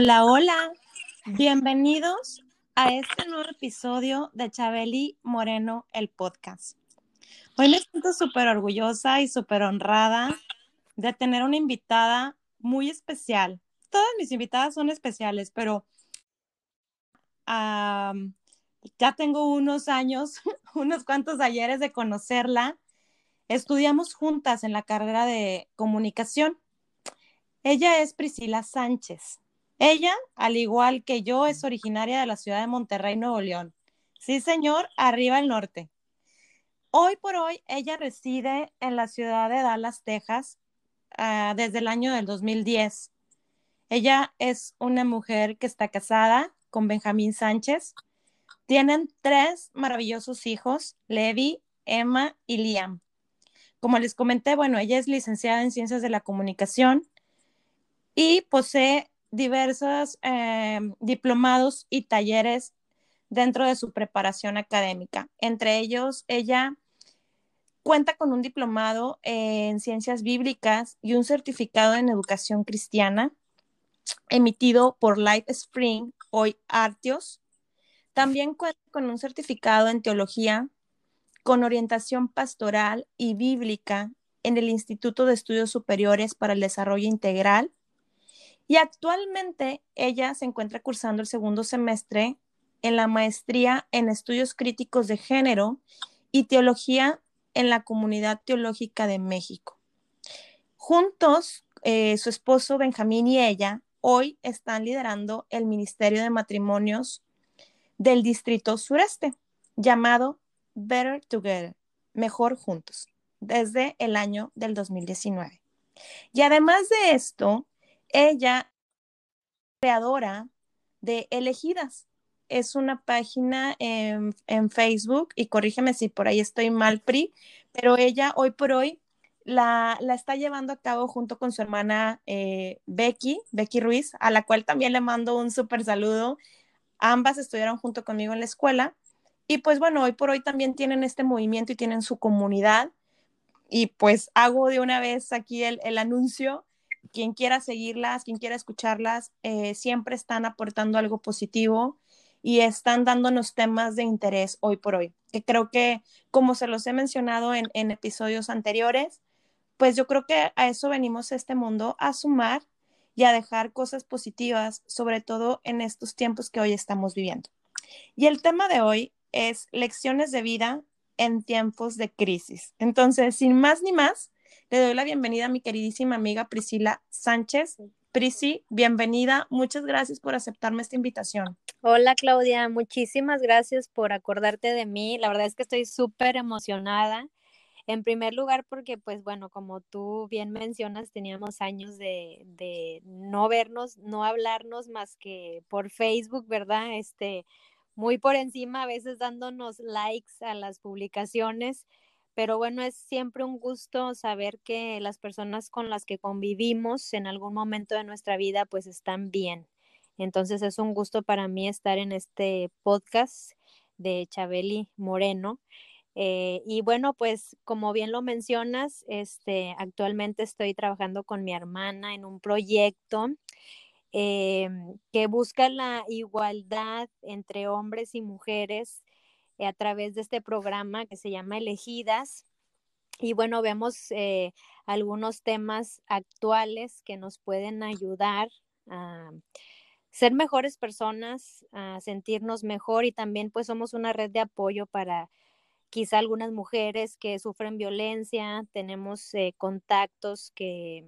Hola, hola. Bienvenidos a este nuevo episodio de Chabeli Moreno, el podcast. Hoy me siento súper orgullosa y súper honrada de tener una invitada muy especial. Todas mis invitadas son especiales, pero ya tengo unos años, unos cuantos ayeres de conocerla. Estudiamos juntas en la carrera de comunicación. Ella es Priscila Sánchez. Ella, al igual que yo, es originaria de la ciudad de Monterrey, Nuevo León. Sí, señor, arriba al norte. Hoy por hoy, ella reside en la ciudad de Dallas, Texas, ah, desde el año del 2010. Ella es una mujer que está casada con Benjamín Sánchez. Tienen tres maravillosos hijos, Levi, Emma y Liam. Como les comenté, bueno, ella es licenciada en Ciencias de la Comunicación y posee diversos eh, diplomados y talleres dentro de su preparación académica. Entre ellos, ella cuenta con un diplomado en ciencias bíblicas y un certificado en educación cristiana emitido por Life Spring, hoy Artios. También cuenta con un certificado en teología con orientación pastoral y bíblica en el Instituto de Estudios Superiores para el Desarrollo Integral y actualmente ella se encuentra cursando el segundo semestre en la maestría en estudios críticos de género y teología en la comunidad teológica de México. Juntos, eh, su esposo Benjamín y ella hoy están liderando el Ministerio de Matrimonios del Distrito Sureste, llamado Better Together, Mejor Juntos, desde el año del 2019. Y además de esto, ella, creadora de Elegidas, es una página en, Facebook, y corrígeme si por ahí estoy mal, Pri, pero ella hoy por hoy la, está llevando a cabo junto con su hermana eh, Becky, Becky Ruiz, a la cual también le mando un súper saludo. Ambas estudiaron junto conmigo en la escuela. Y pues bueno, hoy por hoy también tienen este movimiento y tienen su comunidad. Y pues hago de una vez aquí el, el anuncio quien quiera seguirlas, quien quiera escucharlas, eh, siempre están aportando algo positivo y están dándonos temas de interés hoy por hoy. Que creo que, como se los he mencionado en, en episodios anteriores, pues yo creo que a eso venimos a este mundo, a sumar y a dejar cosas positivas, sobre todo en estos tiempos que hoy estamos viviendo. Y el tema de hoy es lecciones de vida en tiempos de crisis. Entonces, sin más ni más, le doy la bienvenida a mi queridísima amiga Priscila Sánchez. Prisi, bienvenida. Muchas gracias por aceptarme esta invitación. Hola Claudia, muchísimas gracias por acordarte de mí. La verdad es que estoy súper emocionada. En primer lugar, porque pues bueno, como tú bien mencionas, teníamos años de, de no vernos, no hablarnos más que por Facebook, ¿verdad? Este, muy por encima, a veces dándonos likes a las publicaciones pero bueno, es siempre un gusto saber que las personas con las que convivimos en algún momento de nuestra vida pues están bien. Entonces es un gusto para mí estar en este podcast de Chabeli Moreno. Eh, y bueno, pues como bien lo mencionas, este, actualmente estoy trabajando con mi hermana en un proyecto eh, que busca la igualdad entre hombres y mujeres a través de este programa que se llama Elegidas. Y bueno, vemos eh, algunos temas actuales que nos pueden ayudar a ser mejores personas, a sentirnos mejor y también pues somos una red de apoyo para quizá algunas mujeres que sufren violencia, tenemos eh, contactos que,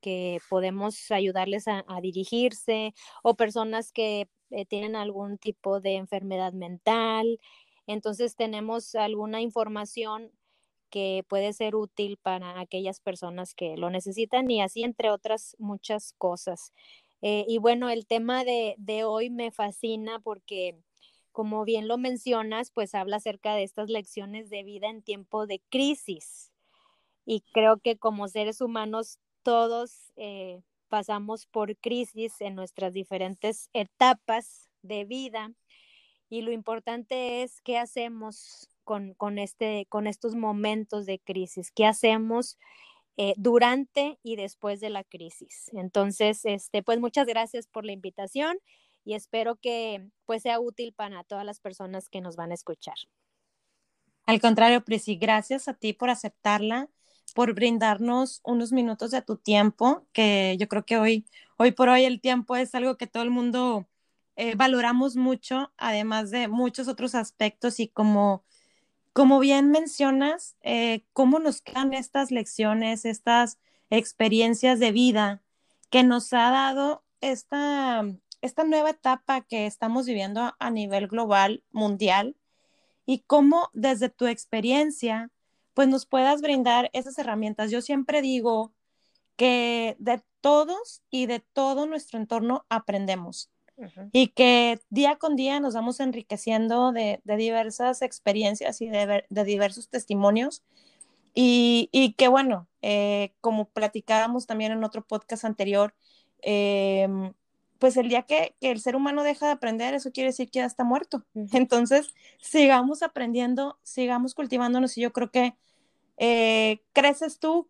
que podemos ayudarles a, dirigirse o personas que tienen algún tipo de enfermedad mental entonces tenemos alguna información que puede ser útil para aquellas personas que lo necesitan y así entre otras muchas cosas. Eh, y bueno, el tema de, de hoy me fascina porque como bien lo mencionas, pues habla acerca de estas lecciones de vida en tiempo de crisis. Y creo que como seres humanos todos eh, pasamos por crisis en nuestras diferentes etapas de vida y lo importante es qué hacemos con, este, con estos momentos de crisis, qué hacemos eh, durante y después de la crisis. Entonces, este, pues muchas gracias por la invitación y espero que pues sea útil para todas las personas que nos van a escuchar. Al contrario, Prisi, gracias a ti por aceptarla, por brindarnos unos minutos de tu tiempo, que yo creo que hoy, hoy por hoy el tiempo es algo que todo el mundo eh, valoramos mucho, además de muchos otros aspectos y como, como bien mencionas, eh, cómo nos quedan estas lecciones, estas experiencias de vida que nos ha dado esta, esta nueva etapa que estamos viviendo a nivel global, mundial, y cómo desde tu experiencia, pues nos puedas brindar esas herramientas. Yo siempre digo que de todos y de todo nuestro entorno aprendemos y que día con día nos vamos enriqueciendo de, diversas experiencias y de, diversos testimonios. Y, que bueno, eh, como platicábamos también en otro podcast anterior, em, pues el día que, el ser humano deja de aprender, eso quiere decir que ya está muerto. Entonces, sigamos aprendiendo, sigamos cultivándonos y yo creo que eh, creces tú,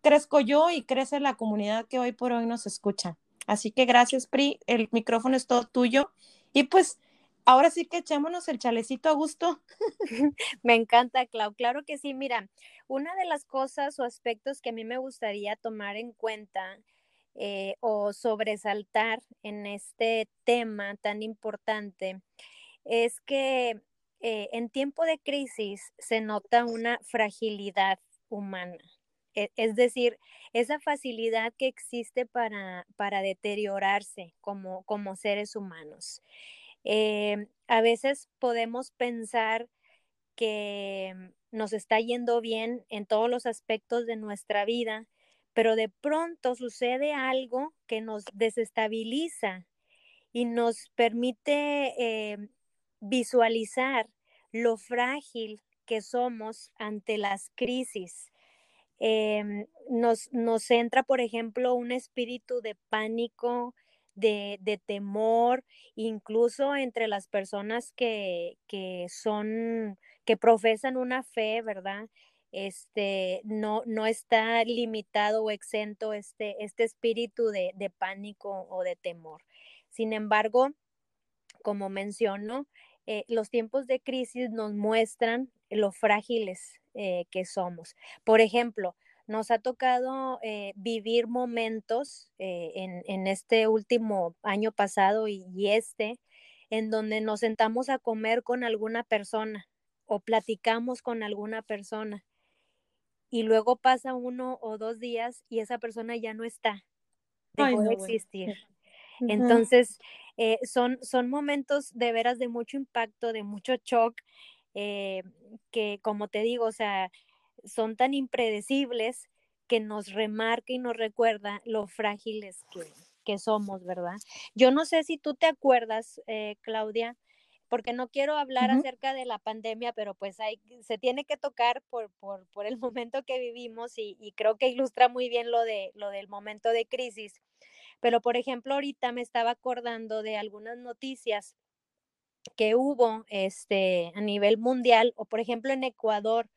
crezco yo y crece la comunidad que hoy por hoy nos escucha. Así que gracias, Pri. El micrófono es todo tuyo. Y pues ahora sí que echémonos el chalecito a gusto. Me encanta, Clau. Claro que sí. Mira, una de las cosas o aspectos que a mí me gustaría tomar en cuenta eh, o sobresaltar en este tema tan importante es que eh, en tiempo de crisis se nota una fragilidad humana. E, es decir, esa facilidad que existe para, para deteriorarse como, como seres humanos. Eh, a veces podemos pensar que nos está yendo bien en todos los aspectos de nuestra vida, pero de pronto sucede algo que nos desestabiliza y nos permite eh, visualizar lo frágil que somos ante las crisis Em, nos, nos entra, por ejemplo, un espíritu de pánico, de, de, temor, incluso entre las personas que, que, son, que profesan una fe, ¿verdad? Este, no, no está limitado o exento este, este espíritu de, de pánico o de temor. Sin embargo, como menciono, eh, los tiempos de crisis nos muestran lo frágiles eh, que somos. Por ejemplo, nos ha tocado eh, vivir momentos en, este último año pasado y, este, en donde nos sentamos a comer con alguna persona o platicamos con alguna persona y luego pasa uno o dos días y esa persona ya no está, dejó de existir. Entonces, eh, son, son momentos de veras de mucho impacto, de mucho shock, eh, que como te digo, o sea, son tan impredecibles que nos remarca y nos recuerda lo frágiles que, somos, ¿verdad? Yo no sé si tú te acuerdas, eh, Claudia, porque no quiero hablar acerca de la pandemia, pero pues hay, se tiene que tocar por, por, por el momento que vivimos y, y, creo que ilustra muy bien lo, de, lo del momento de crisis. Pero, por ejemplo, ahorita me estaba acordando de algunas noticias que hubo este, a nivel mundial, o por ejemplo en Ecuador,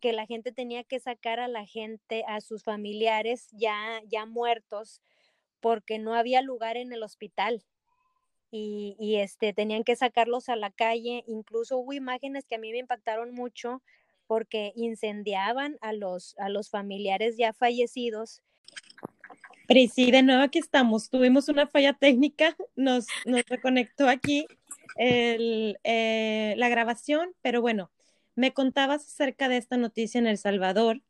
que la gente tenía que sacar a la gente, a sus familiares ya, ya muertos, porque no había lugar en el hospital. Y, y, este, tenían que sacarlos a la calle. Incluso hubo imágenes que a mí me impactaron mucho porque incendiaban a los, a los familiares ya fallecidos Prisi, de nuevo aquí estamos. Tuvimos una falla técnica, nos, nos reconectó aquí eh, la grabación, pero bueno, me contabas acerca de esta noticia en El Salvador,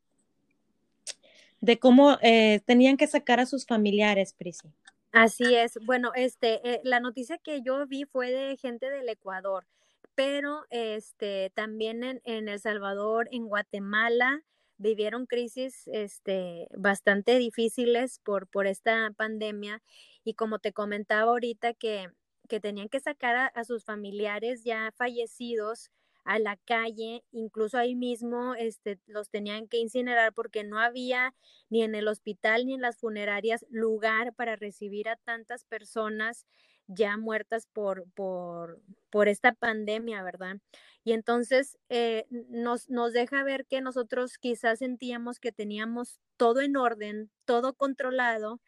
de cómo eh, tenían que sacar a sus familiares, Prisi. Así es. Bueno, este, eh, la noticia que yo vi fue de gente del Ecuador, pero este, también en, en El Salvador, en Guatemala, vivieron crisis este, bastante difíciles por, por esta pandemia y como te comentaba ahorita que, que tenían que sacar a, sus familiares ya fallecidos a la calle, incluso ahí mismo este, los tenían que incinerar porque no había ni en el hospital ni en las funerarias lugar para recibir a tantas personas ya muertas por, por, por esta pandemia, ¿verdad? Y entonces eh, nos, nos deja ver que nosotros quizás sentíamos que teníamos todo en orden, todo controlado,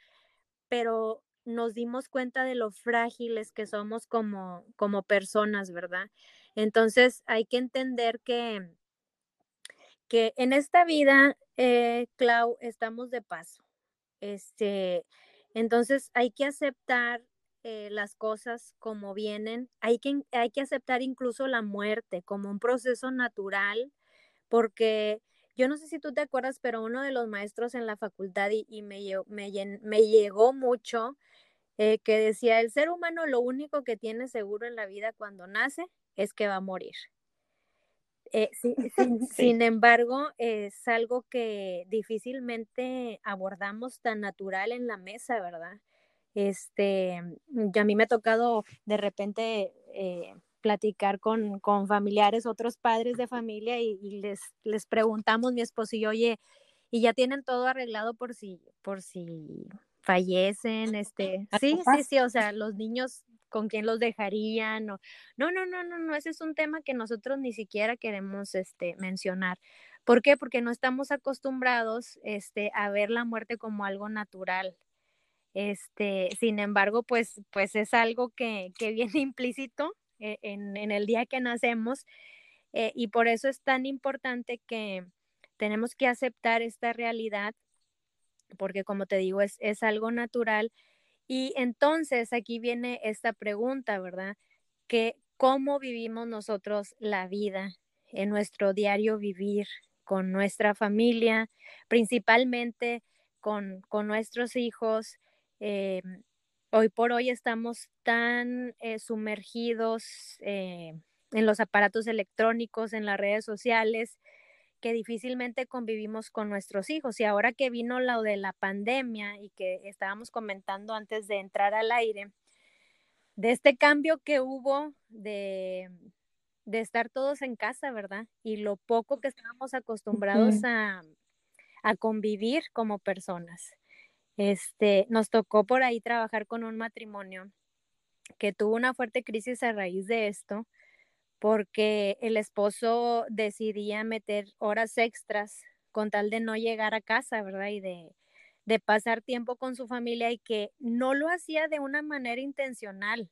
pero nos dimos cuenta de lo frágiles que somos como, como personas, ¿verdad? Entonces hay que entender que, que en esta vida, eh, Clau, estamos de paso. Este, entonces hay que aceptar eh, las cosas como vienen, hay que, hay que aceptar incluso la muerte como un proceso natural, porque yo no sé si tú te acuerdas, pero uno de los maestros en la facultad y, me, me, llegó mucho, eh, que decía, el ser humano lo único que tiene seguro en la vida cuando nace es que va a morir. Eh, sin, embargo, es algo que difícilmente abordamos tan natural en la mesa, ¿verdad? Este, mm, a mí me ha tocado de repente eh, platicar con, con, familiares, otros padres de familia y, les, les preguntamos, mi esposo y yo, oye, y ya tienen todo arreglado por si, por si fallecen, este, sí, sí, sí, o sea, los niños con quién los dejarían o no, no, no, no, no, ese es un tema que nosotros ni siquiera queremos este mencionar. ¿Por qué? Porque no estamos acostumbrados este a ver la muerte como algo natural. Este, sin embargo, pues pues es algo que, que viene implícito e, en, en, el día que nacemos eh, y por eso es tan importante que tenemos que aceptar esta realidad porque como te digo, es, es algo natural y entonces aquí viene esta pregunta, ¿verdad? Que cómo vivimos nosotros la vida en nuestro diario vivir con nuestra familia, principalmente con, nuestros hijos. Eh, hoy por hoy estamos tan eh, sumergidos eh, en los aparatos electrónicos, en las redes sociales, que difícilmente convivimos con nuestros hijos. Y ahora que vino lo de la pandemia y que estábamos comentando antes de entrar al aire, de este cambio que hubo de, de estar todos en casa, ¿verdad? Y lo poco que estábamos acostumbrados a, a convivir como personas. Este, nos tocó por ahí trabajar con un matrimonio que tuvo una fuerte crisis a raíz de esto porque el esposo decidía meter horas extras con tal de no llegar a casa, ¿verdad? Y de, pasar tiempo con su familia y que no lo hacía de una manera intencional,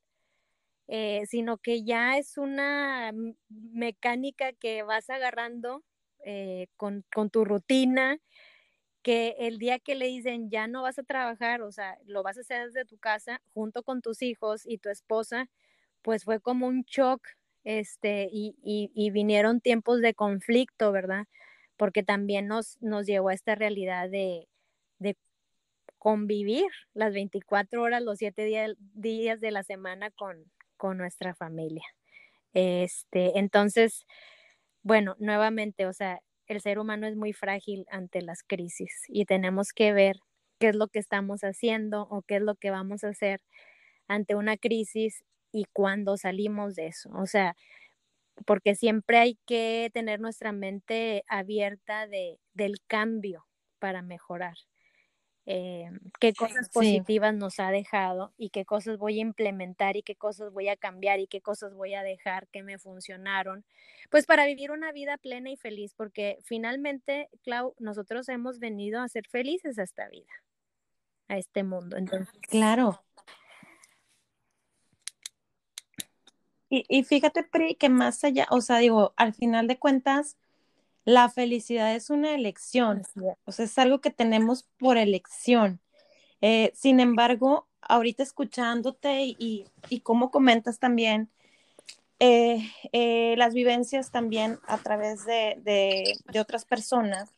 eh, sino que ya es una mecánica que vas agarrando eh, con, con, tu rutina, que el día que le dicen ya no vas a trabajar, o sea, lo vas a hacer desde tu casa junto con tus hijos y tu esposa, pues fue como un shock este, y, y, vinieron tiempos de conflicto, ¿verdad? Porque también nos, nos llegó a esta realidad de, de convivir las 24 horas, los 7 días, de la semana con, con nuestra familia. Este, entonces, bueno, nuevamente, o sea, el ser humano es muy frágil ante las crisis y tenemos que ver qué es lo que estamos haciendo o qué es lo que vamos a hacer ante una crisis y cuando salimos de eso. O sea, porque siempre hay que tener nuestra mente abierta de, del cambio para mejorar. Eh, qué cosas positivas nos ha dejado y qué cosas voy a implementar y qué cosas voy a cambiar y qué cosas voy a dejar que me funcionaron, pues para vivir una vida plena y feliz, porque finalmente, Clau, nosotros hemos venido a ser felices a esta vida, a este mundo. Entonces, claro. Y, fíjate, Pri, que más allá, o sea, digo, al final de cuentas, la felicidad es una elección, o sea, es algo que tenemos por elección. Eh, sin embargo, ahorita escuchándote y, y, cómo comentas también eh, eh, las vivencias también a través de, de, otras personas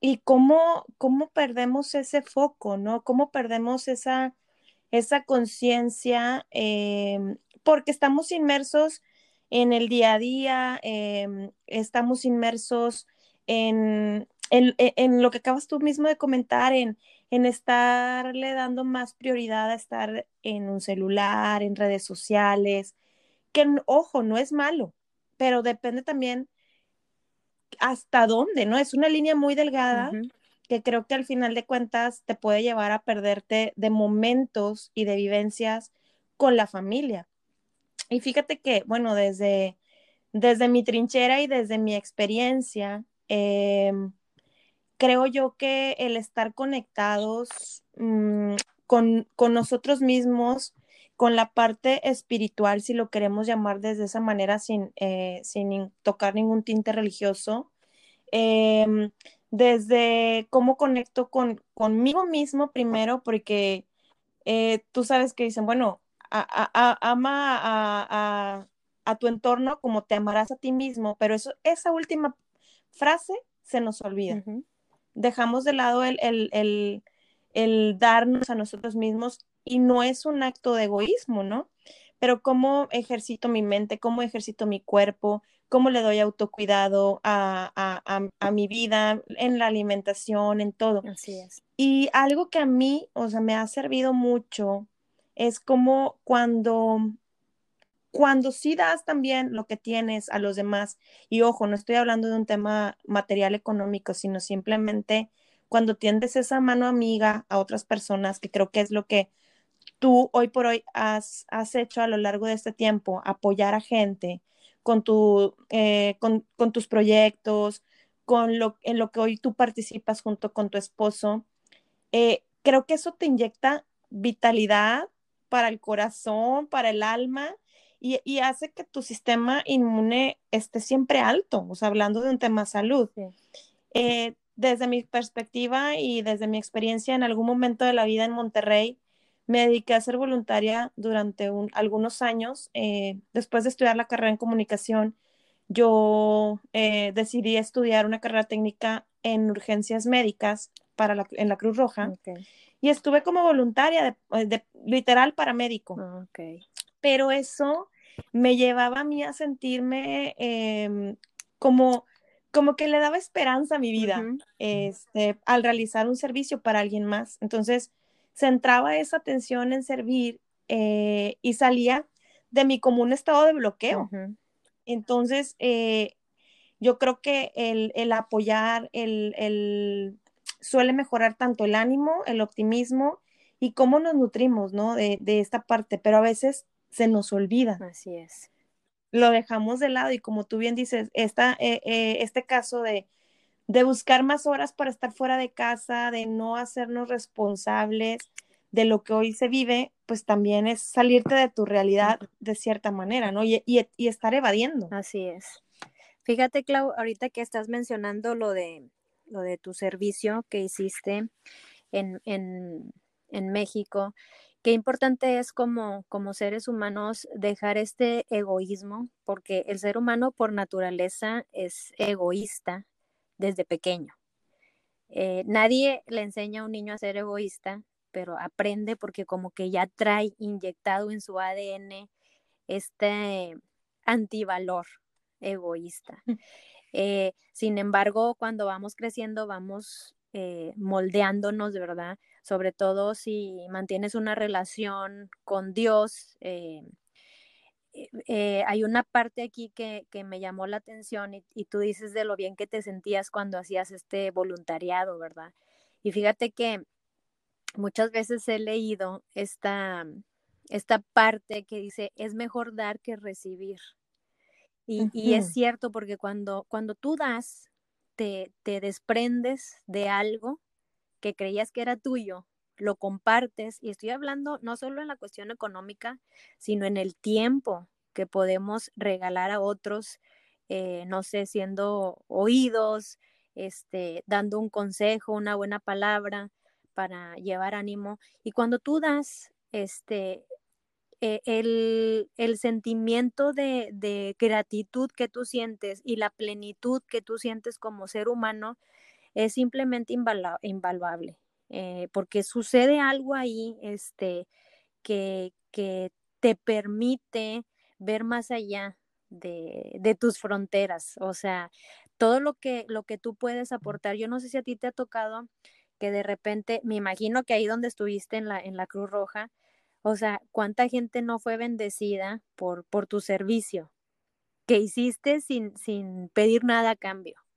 y cómo, cómo perdemos ese foco, ¿no? Cómo perdemos esa, esa conciencia porque estamos inmersos en el día a día, em, estamos inmersos en, lo que acabas tú mismo de comentar, en, en estarle dando más prioridad a estar en un celular, en redes sociales, que ojo, no es malo, pero depende también hasta dónde, ¿no? Es una línea muy delgada que creo que al final de cuentas te puede llevar a perderte de momentos y de vivencias con la familia. Y fíjate que, bueno, desde, desde mi trinchera y desde mi experiencia, em, creo yo que el estar conectados mm, con, nosotros mismos, con la parte espiritual, si lo queremos llamar desde esa manera, sin, eh, sin tocar ningún tinte religioso, em, desde cómo conecto con, conmigo mismo primero, porque eh, tú sabes que dicen, bueno, ama a, tu entorno como te amarás a ti mismo, pero eso, esa última frase se nos olvida. Dejamos de lado el, el, el, darnos a nosotros mismos y no es un acto de egoísmo, ¿no? Pero cómo ejercito mi mente, cómo ejercito mi cuerpo, cómo le doy autocuidado a, a, mi vida, en la alimentación, en todo. Así es. Y algo que a mí, o sea, me ha servido mucho es como cuando, cuando sí das también lo que tienes a los demás, y ojo, no estoy hablando de un tema material económico, sino simplemente cuando tiendes esa mano amiga a otras personas, que creo que es lo que tú hoy por hoy has, has hecho a lo largo de este tiempo, apoyar a gente con, tu, eh, con, con, tus proyectos, con lo, en lo que hoy tú participas junto con tu esposo, eh, creo que eso te inyecta vitalidad para el corazón, para el alma y, hace que tu sistema inmune esté siempre alto, o sea, hablando de un tema salud. Eh, desde mi perspectiva y desde mi experiencia en algún momento de la vida en Monterrey, me dediqué a ser voluntaria durante algunos años. Eh, después de estudiar la carrera en comunicación, yo eh, decidí estudiar una carrera técnica en urgencias médicas para la, en la Cruz Roja y estuve como voluntaria, de, de literal paramédico. Ah, Pero eso me llevaba a mí a sentirme em, como, como que le daba esperanza a mi vida este, al realizar un servicio para alguien más. Entonces, centraba esa atención en servir eh, y salía de mi común estado de bloqueo. Entonces, eh, yo creo que el, el apoyar, el, el, suele mejorar tanto el ánimo, el optimismo y cómo nos nutrimos, ¿no? De, esta parte, pero a veces se nos olvida. Así es. Lo dejamos de lado y como tú bien dices, esta, eh, eh, este caso de, de buscar más horas para estar fuera de casa, de no hacernos responsables de lo que hoy se vive, pues también es salirte de tu realidad de cierta manera, ¿no? Y, y estar evadiendo. Así es. Fíjate, Clau, ahorita que estás mencionando lo de lo de tu servicio que hiciste en, en, en México, qué importante es como, como seres humanos dejar este egoísmo, porque el ser humano por naturaleza es egoísta desde pequeño. Eh, nadie le enseña a un niño a ser egoísta, pero aprende porque como que ya trae inyectado en su ADN este antivalor egoísta. Eh, sin embargo, cuando vamos creciendo, vamos eh, moldeándonos, ¿verdad? Sobre todo si mantienes una relación con Dios. Eh, hay una parte aquí que, me llamó la atención y, y, tú dices de lo bien que te sentías cuando hacías este voluntariado, ¿verdad? Y fíjate que muchas veces he leído esta, esta parte que dice, es mejor dar que recibir. Y, es cierto porque cuando, cuando tú das, te, te desprendes de algo que creías que era tuyo, lo compartes, y estoy hablando no solo en la cuestión económica, sino en el tiempo que podemos regalar a otros, eh, no sé, siendo oídos, este, dando un consejo, una buena palabra para llevar ánimo. Y cuando tú das, este, eh, el, sentimiento de, gratitud que tú sientes y la plenitud que tú sientes como ser humano es simplemente invaluable, eh, porque sucede algo ahí este, que, te permite ver más allá de, tus fronteras, o sea, todo lo que, lo que tú puedes aportar. Yo no sé si a ti te ha tocado que de repente, me imagino que ahí donde estuviste en la, en la Cruz Roja, o sea, ¿cuánta gente no fue bendecida por, por tu servicio que hiciste sin, sin pedir nada a cambio?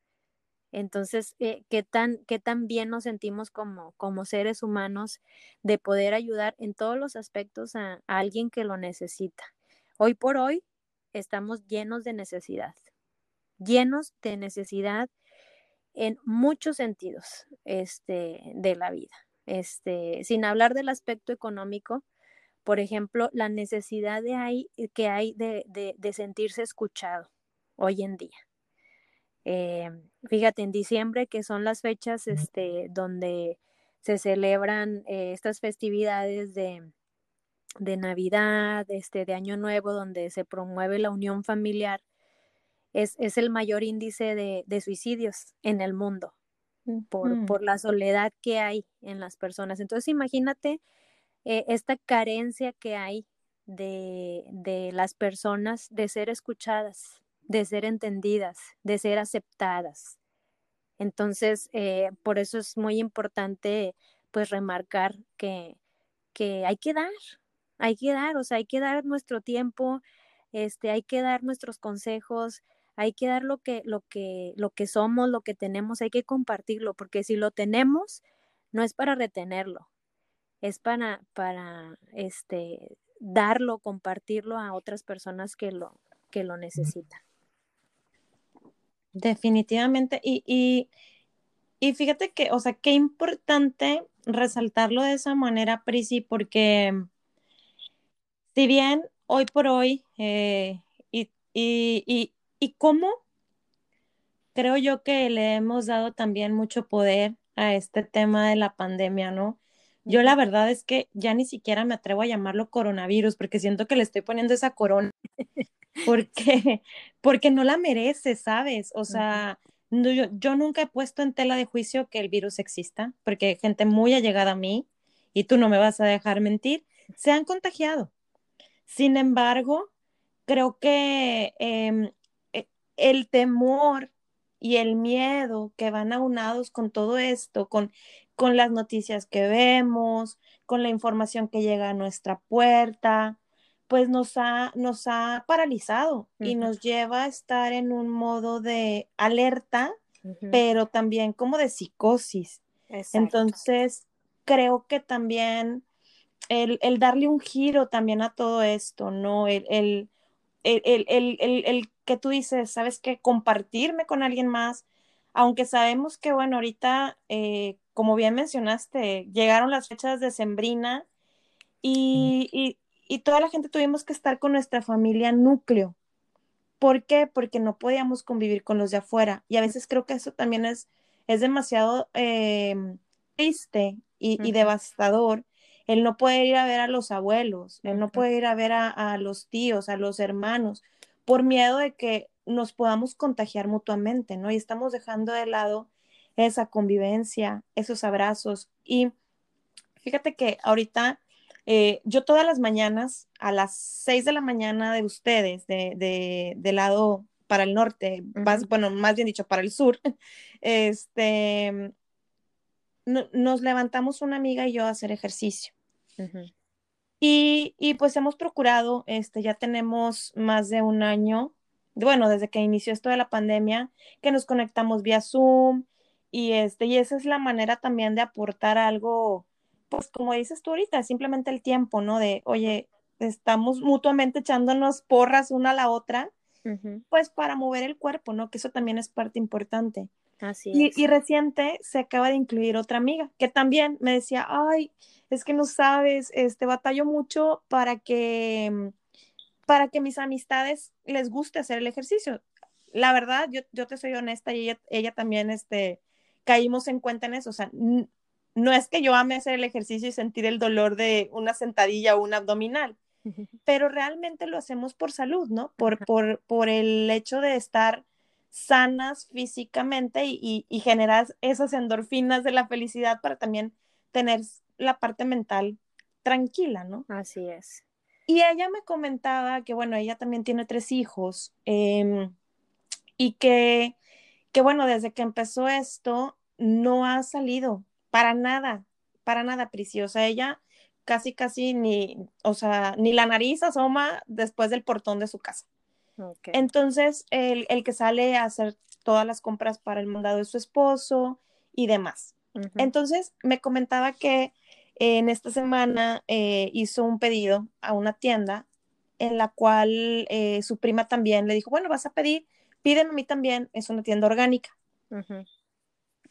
Entonces, eh, ¿qué, tan, ¿qué tan bien nos sentimos como, como seres humanos de poder ayudar en todos los aspectos a, alguien que lo necesita? Hoy por hoy estamos llenos de necesidad, llenos de necesidad en muchos sentidos este, de la vida. Este, sin hablar del aspecto económico, por ejemplo, la necesidad de ahí, que hay de, de, sentirse escuchado hoy en día. Eh, fíjate, en diciembre, que son las fechas este, donde se celebran eh, estas festividades de, de Navidad, este, de Año Nuevo, donde se promueve la unión familiar, es, es el mayor índice de, de, suicidios en el mundo por, por, la soledad que hay en las personas. Entonces, imagínate eh, esta carencia que hay de, de las personas de ser escuchadas, de ser entendidas, de ser aceptadas. Entonces, eh, por eso es muy importante pues remarcar que, que hay que dar, hay que dar, o sea, hay que dar nuestro tiempo, este, hay que dar nuestros consejos, hay que dar lo que, lo que, lo que somos, lo que tenemos, hay que compartirlo, porque si lo tenemos, no es para retenerlo, es para, para este, darlo, compartirlo a otras personas que lo, que lo necesitan. Definitivamente. Y, y, y fíjate que, o sea, qué importante resaltarlo de esa manera, Prisi, porque si bien hoy por hoy, eh, y, y, y cómo creo yo que le hemos dado también mucho poder a este tema de la pandemia, ¿no? Yo la verdad es que ya ni siquiera me atrevo a llamarlo coronavirus porque siento que le estoy poniendo esa corona porque, porque no la merece, ¿sabes? O sea, yo, yo, nunca he puesto en tela de juicio que el virus exista porque gente muy allegada a mí, y tú no me vas a dejar mentir, se han contagiado. Sin embargo, creo que eh, el temor y el miedo que van aunados con todo esto, con, con las noticias que vemos, con la información que llega a nuestra puerta, pues nos ha, nos ha paralizado y nos lleva a estar en un modo de alerta, pero también como de psicosis. Entonces, creo que también el, el, darle un giro también a todo esto, ¿no? El, el, el que tú dices, sabes que compartirme con alguien más, aunque sabemos que, bueno, ahorita, eh, como bien mencionaste, llegaron las fechas de Sembrina y, y, y, toda la gente tuvimos que estar con nuestra familia núcleo. ¿Por qué? Porque no podíamos convivir con los de afuera. Y a veces creo que eso también es, es demasiado eh, triste y, y, devastador el no poder ir a ver a los abuelos, el no poder ir a ver a, a los tíos, a los hermanos, por miedo de que nos podamos contagiar mutuamente, ¿no? Y estamos dejando de lado esa convivencia, esos abrazos. Y fíjate que ahorita eh, yo todas las mañanas, a las seis de la mañana de ustedes, de, de, lado para el norte, bueno, más bien dicho, para el sur, este, nos levantamos una amiga y yo a hacer ejercicio. Y, y, pues hemos procurado, este, ya tenemos más de un año, bueno, desde que inició esto de la pandemia, que nos conectamos vía Zoom y, este, y esa es la manera también de aportar algo, pues como dices tú ahorita, simplemente el tiempo, ¿no? De, oye, estamos mutuamente echándonos porras una a la otra, pues para mover el cuerpo, ¿no? Que eso también es parte importante. Así y, y reciente se acaba de incluir otra amiga que también me decía, ay, es que no sabes, este, batallo mucho para que, mm, para que mis amistades les guste hacer el ejercicio. La verdad, yo, yo te soy honesta y ella, ella también, este, caímos en cuenta en eso, o sea, no es que yo ame hacer el ejercicio y sentir el dolor de una sentadilla o un abdominal, pero realmente lo hacemos por salud, ¿no? Por, por, por el hecho de estar sanas físicamente y, y, generar esas endorfinas de la felicidad para también tener la parte mental tranquila, ¿no? Así es. Y ella me comentaba que, bueno, ella también tiene tres hijos em, y que, que, bueno, desde que empezó esto, no ha salido para nada, para nada, preciosa. Ella casi, casi ni, o sea, ni la nariz asoma después del portón de su casa. Entonces, el, que sale a hacer todas las compras para el mandado de su esposo y demás. Entonces, me comentaba que en esta semana eh, hizo un pedido a una tienda en la cual eh, su prima también le dijo, bueno, vas a pedir, pídeme a mí también, es una tienda orgánica.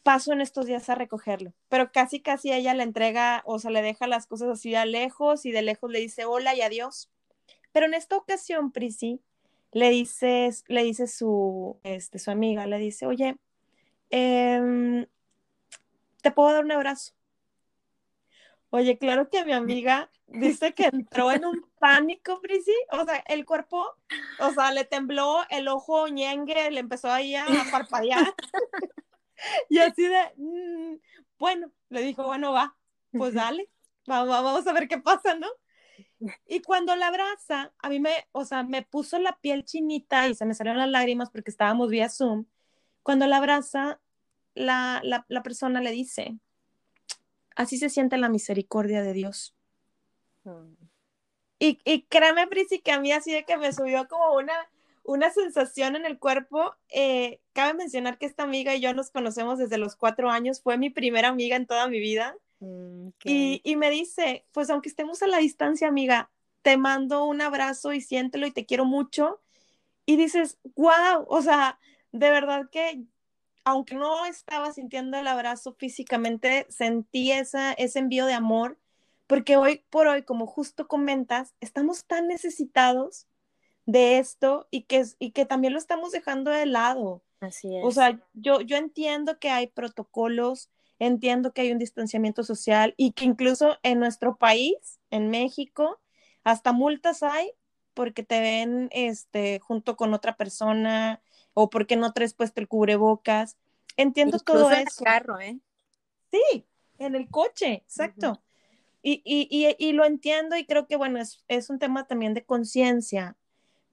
Paso en estos días a recogerlo, pero casi, casi ella le entrega, o sea, le deja las cosas así a lejos y de lejos le dice hola y adiós. Pero en esta ocasión, Prisi, le dice, le dice su, este, su amiga, le dice, oye, em, ¿te puedo dar un abrazo? Oye, claro que mi amiga dice que entró en un pánico, Prisi. O sea, el cuerpo, o sea, le tembló, el ojo ñengue, le empezó ahí a parpadear. y así de, mm, bueno, le dijo, bueno, va, pues dale, vamos, vamos a ver qué pasa, ¿no? Y cuando la abraza, a mí me, o sea, me puso la piel chinita y se me salieron las lágrimas porque estábamos vía Zoom. Cuando la abraza, la, la, la persona le dice, Así se siente la misericordia de Dios. Mm. Y, y, créeme, Prisi, que a mí así de que me subió como una, una sensación en el cuerpo. Eh, cabe mencionar que esta amiga y yo nos conocemos desde los cuatro años. Fue mi primera amiga en toda mi vida. Mm, y, y, me dice, pues aunque estemos a la distancia, amiga, te mando un abrazo y siéntelo y te quiero mucho. Y dices, wow, o sea, de verdad que aunque no estaba sintiendo el abrazo físicamente, sentí esa, ese envío de amor, porque hoy por hoy, como justo comentas, estamos tan necesitados de esto y que, y que también lo estamos dejando de lado. Así es. O sea, yo, yo entiendo que hay protocolos, entiendo que hay un distanciamiento social y que incluso en nuestro país, en México, hasta multas hay porque te ven este, junto con otra persona, o por qué no traes puesto el cubrebocas. Entiendo todo en eso. El carro, ¿eh? Sí, en el coche, exacto. y, y, y, lo entiendo y creo que, bueno, es, es un tema también de conciencia,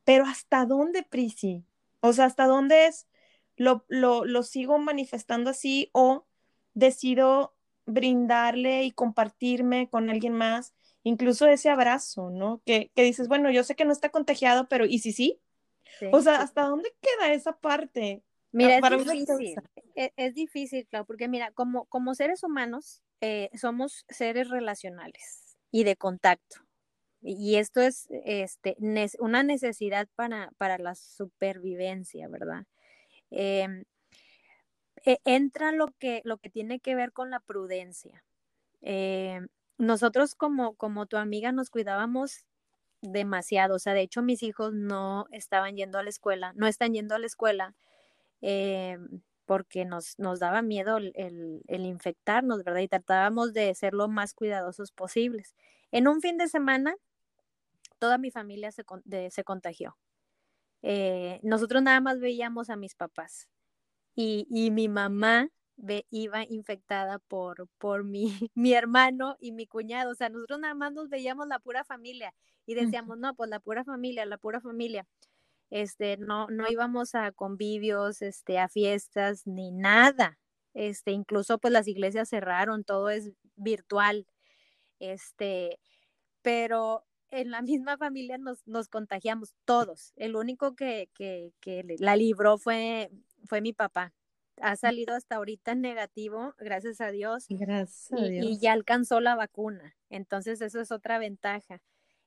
pero ¿hasta dónde, Prisi? O sea, ¿hasta dónde es? Lo, lo, lo sigo manifestando así o decido brindarle y compartirme con alguien más, incluso ese abrazo, ¿no? Que, que dices, bueno, yo sé que no está contagiado, pero ¿y si sí? o sea, ¿hasta dónde queda esa parte? Mira, es difícil, e, es, difícil, claro, porque mira, como, como seres humanos, eh, somos seres relacionales y de contacto. Y esto es este, una necesidad para, para la supervivencia, ¿verdad? Em, e, entra lo que, lo que tiene que ver con la prudencia. Em, nosotros como, como tu amiga nos cuidábamos demasiado. O sea, de hecho mis hijos no estaban yendo a la escuela, no están yendo a la escuela eh, porque nos, nos daba miedo el, el, infectarnos, ¿verdad? Y tratábamos de ser lo más cuidadosos posibles. En un fin de semana, toda mi familia se, se contagió. Eh, nosotros nada más veíamos a mis papás y, y mi mamá iba infectada por, por mi, mi hermano y mi cuñado. O sea, nosotros nada más nos veíamos la pura familia y decíamos, no, pues la pura familia, la pura familia. Este, no, no íbamos a convivios, este, a fiestas, ni nada. Este, incluso pues las iglesias cerraron, todo es virtual. Este, pero en la misma familia nos, nos contagiamos todos. El único que, que, que la libró fue, fue mi papá. Ha salido hasta ahorita negativo, gracias a Dios. Gracias a Dios. y ya alcanzó la vacuna. Entonces, eso es otra ventaja.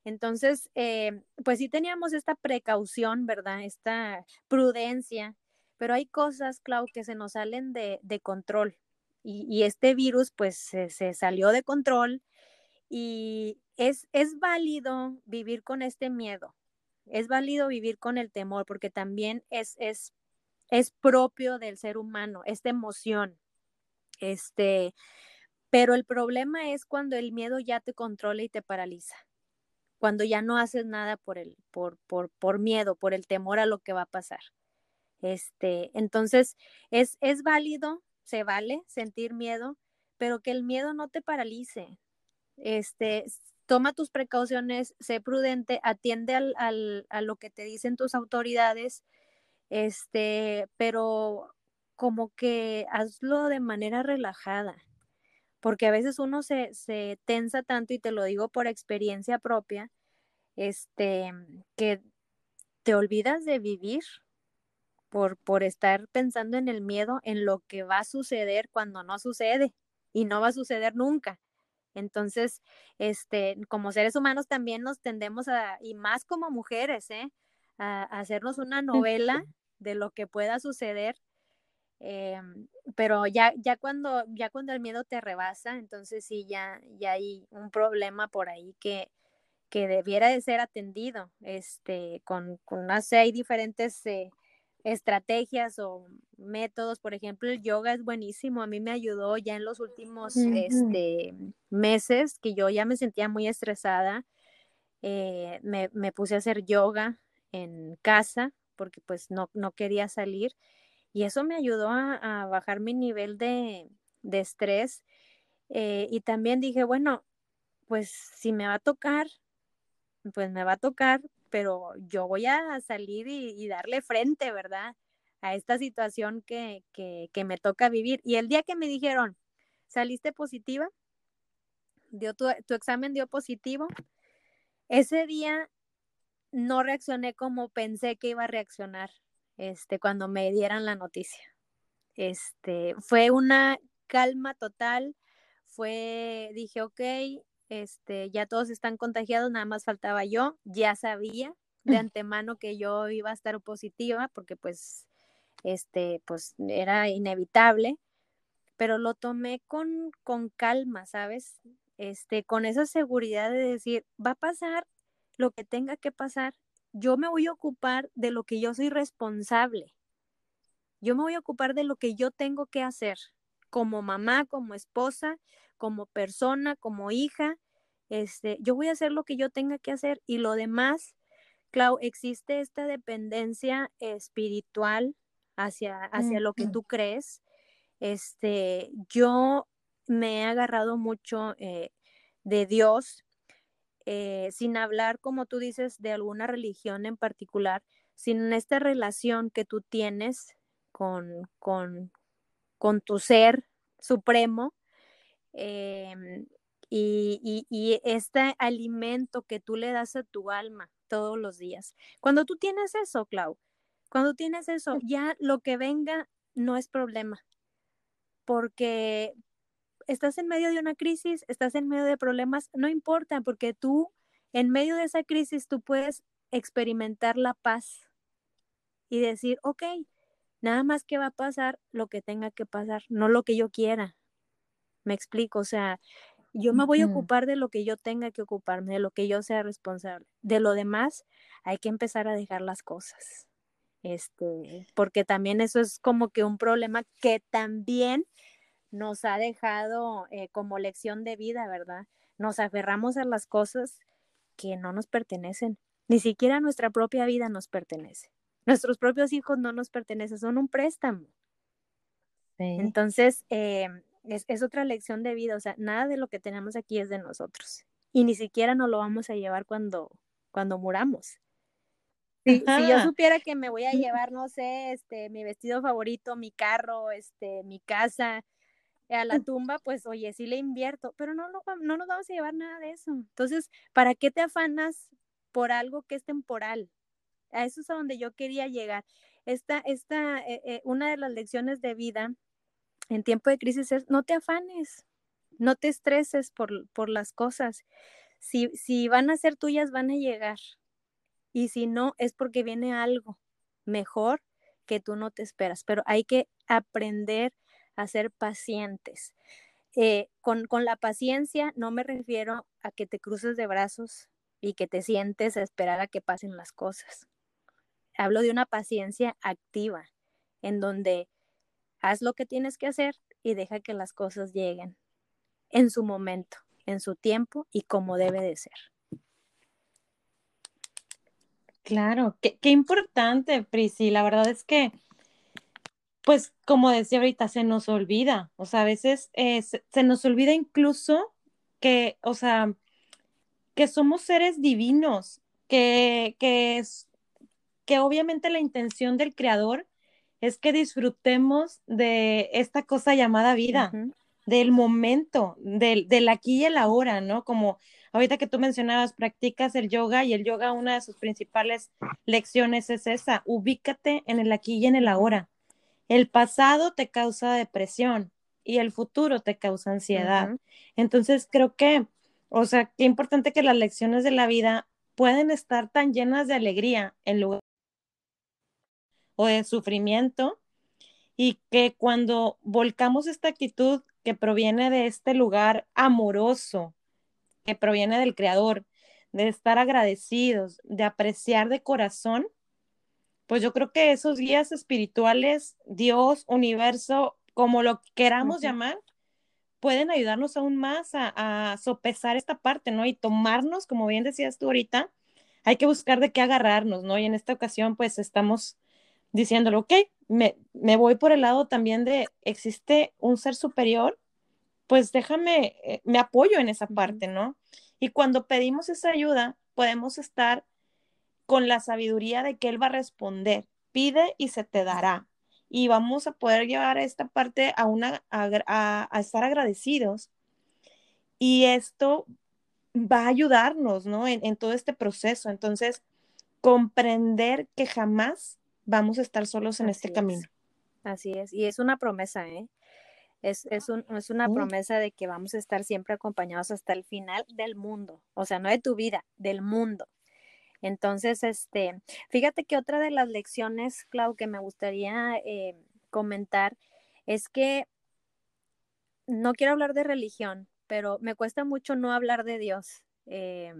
Entonces, eh, pues sí teníamos esta precaución, ¿verdad? Esta prudencia, pero hay cosas, Clau, que se nos salen de, control. Y, este virus, pues, se, salió de control y es, es válido vivir con este miedo. Es válido vivir con el temor porque también es, es, es propio del ser humano, esta emoción. Este, pero el problema es cuando el miedo ya te controla y te paraliza cuando ya no haces nada por el, por, por, por miedo, por el temor a lo que va a pasar. Este, entonces, es, es válido, se vale sentir miedo, pero que el miedo no te paralice. Este, toma tus precauciones, sé prudente, atiende al, al, a lo que te dicen tus autoridades, este, pero como que hazlo de manera relajada porque a veces uno se, se tensa tanto, y te lo digo por experiencia propia, este, que te olvidas de vivir por, por estar pensando en el miedo, en lo que va a suceder cuando no sucede y no va a suceder nunca. Entonces, este, como seres humanos también nos tendemos a, y más como mujeres, ¿eh? a, hacernos una novela de lo que pueda suceder. Em, pero ya, ya cuando, ya cuando el miedo te rebasa, entonces sí, ya, ya hay un problema por ahí que, que debiera de ser atendido. Este, con, con no sé, hay diferentes eh, estrategias o métodos, por ejemplo, el yoga es buenísimo, a mí me ayudó ya en los últimos este, meses que yo ya me sentía muy estresada, eh, me, puse a hacer yoga en casa porque pues no, no quería salir y eso me ayudó a, bajar mi nivel de, estrés eh, y también dije, bueno, pues si me va a tocar, pues me va a tocar, pero yo voy a salir y, darle frente, ¿verdad? A esta situación que, me toca vivir. Y el día que me dijeron, saliste positiva, dio tu, examen dio positivo, ese día no reaccioné como pensé que iba a reaccionar este, cuando me dieran la noticia. Este, fue una calma total, fue, dije, ok, este, ya todos están contagiados, nada más faltaba yo, ya sabía de antemano que yo iba a estar positiva porque pues, este, pues era inevitable, pero lo tomé con, con calma, ¿sabes? Este, con esa seguridad de decir, va a pasar lo que tenga que pasar, yo me voy a ocupar de lo que yo soy responsable. Yo me voy a ocupar de lo que yo tengo que hacer como mamá, como esposa, como persona, como hija, este, yo voy a hacer lo que yo tenga que hacer y lo demás, Clau, existe esta dependencia espiritual hacia, hacia lo que tú crees. Este, yo me he agarrado mucho eh, de Dios, eh, sin hablar, como tú dices, de alguna religión en particular, sin esta relación que tú tienes con, con, con tu ser supremo, em, y, y, este alimento que tú le das a tu alma todos los días. Cuando tú tienes eso, Clau, cuando tienes eso, ya lo que venga no es problema, porque estás en medio de una crisis, estás en medio de problemas, no importa, porque tú, en medio de esa crisis, tú puedes experimentar la paz y decir, ok, nada más que va a pasar lo que tenga que pasar, no lo que yo quiera. Me explico, o sea, yo me voy a ocupar de lo que yo tenga que ocuparme, de lo que yo sea responsable. De lo demás, hay que empezar a dejar las cosas. Este, porque también eso es como que un problema que también nos ha dejado eh, como lección de vida, ¿verdad? Nos aferramos a las cosas que no nos pertenecen. Ni siquiera nuestra propia vida nos pertenece. Nuestros propios hijos no nos pertenecen, son un préstamo. Entonces, eh, es, otra lección de vida, o sea, nada de lo que tenemos aquí es de nosotros y ni siquiera nos lo vamos a llevar cuando, cuando muramos. Si, si, yo supiera que me voy a llevar, no sé, este, mi vestido favorito, mi carro, este, mi casa a la tumba, pues oye, sí le invierto, pero no, no, no nos vamos a llevar nada de eso. Entonces, ¿para qué te afanas por algo que es temporal? A eso es a donde yo quería llegar. Esta, esta, eh, eh, una de las lecciones de vida en tiempo de crisis es no te afanes, no te estreses por, por las cosas. Si, si van a ser tuyas, van a llegar. Y si no, es porque viene algo mejor que tú no te esperas. Pero hay que aprender a ser pacientes. Eh, con, con, la paciencia no me refiero a que te cruces de brazos y que te sientes a esperar a que pasen las cosas. Hablo de una paciencia activa, en donde haz lo que tienes que hacer y deja que las cosas lleguen en su momento, en su tiempo y como debe de ser. Claro, qué, importante, Prisi. La verdad es que, pues, como decía ahorita, se nos olvida. O sea, a veces eh, se, nos olvida incluso que, o sea, que somos seres divinos, que, que, que obviamente la intención del creador es que disfrutemos de esta cosa llamada vida. del momento, del, del aquí y el ahora, ¿no? Como ahorita que tú mencionabas, practicas el yoga y el yoga, una de sus principales lecciones es esa, ubícate en el aquí y en el ahora. El pasado te causa depresión y el futuro te causa ansiedad. Entonces creo que, o sea, qué importante que las lecciones de la vida pueden estar tan llenas de alegría en lugar o de sufrimiento y que cuando volcamos esta actitud que proviene de este lugar amoroso, que proviene del Creador, de estar agradecidos, de apreciar de corazón, pues yo creo que esos guías espirituales, Dios, universo, como lo queramos llamar, pueden ayudarnos aún más a, sopesar esta parte, ¿no? Y tomarnos, como bien decías tú ahorita, hay que buscar de qué agarrarnos, ¿no? Y en esta ocasión, pues estamos diciéndolo, ok, me, me voy por el lado también de, existe un ser superior pues déjame, eh, me apoyo en esa parte, ¿no? Y cuando pedimos esa ayuda, podemos estar con la sabiduría de que Él va a responder. Pide y se te dará. Y vamos a poder llevar esta parte a, una, a, estar agradecidos. Y esto va a ayudarnos, ¿no? En, en todo este proceso. Entonces, comprender que jamás vamos a estar solos en este camino. Así es. Y es una promesa, ¿eh? Es, es, un, es una promesa de que vamos a estar siempre acompañados hasta el final del mundo, o sea, no de tu vida, del mundo. Entonces, este, fíjate que otra de las lecciones, Clau, que me gustaría eh, comentar es que no quiero hablar de religión, pero me cuesta mucho no hablar de Dios. Eh,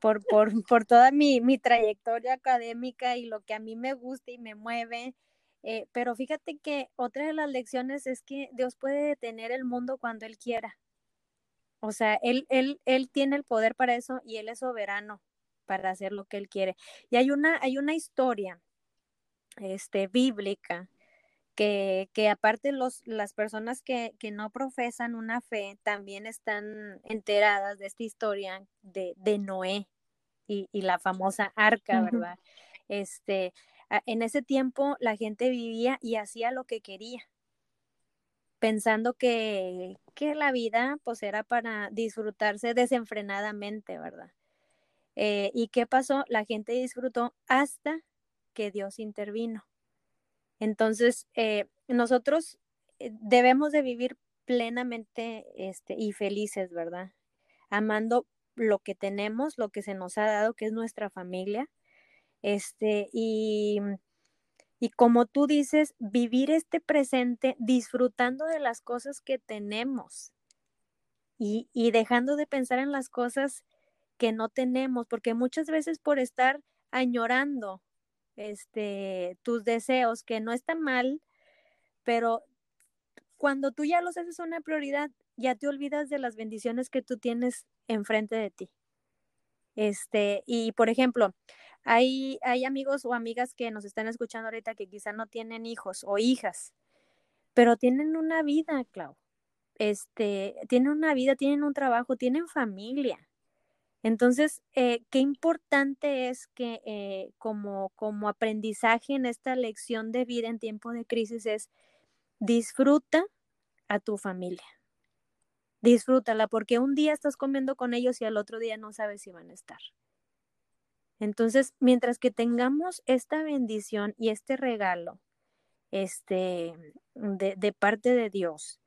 por, por, por, toda mi, mi, trayectoria académica y lo que a mí me gusta y me mueve, eh, pero fíjate que otra de las lecciones es que Dios puede detener el mundo cuando Él quiera. O sea, él, él, él tiene el poder para eso y Él es soberano para hacer lo que Él quiere. Y hay una, hay una historia este, bíblica que, que aparte los, las personas que, que, no profesan una fe también están enteradas de esta historia de, de Noé y, y, la famosa arca, ¿verdad? Este, en ese tiempo la gente vivía y hacía lo que quería, pensando que, que la vida pues era para disfrutarse desenfrenadamente, ¿verdad? Eh, ¿Y qué pasó? La gente disfrutó hasta que Dios intervino. Entonces, eh, nosotros eh, debemos de vivir plenamente este, y felices, ¿verdad? Amando lo que tenemos, lo que se nos ha dado, que es nuestra familia, este, y, y como tú dices, vivir este presente disfrutando de las cosas que tenemos y, y dejando de pensar en las cosas que no tenemos, porque muchas veces por estar añorando este, tus deseos, que no están mal, pero cuando tú ya los haces una prioridad, ya te olvidas de las bendiciones que tú tienes enfrente de ti. Este, y por ejemplo, hay, hay amigos o amigas que nos están escuchando ahorita que quizá no tienen hijos o hijas, pero tienen una vida, Clau. Este, tienen una vida, tienen un trabajo, tienen familia. Entonces, eh, qué importante es que eh, como, como aprendizaje en esta lección de vida en tiempo de crisis es disfruta a tu familia. Disfrútala porque un día estás comiendo con ellos y al otro día no sabes si van a estar. Entonces, mientras que tengamos esta bendición y este regalo este, de, de parte de Dios,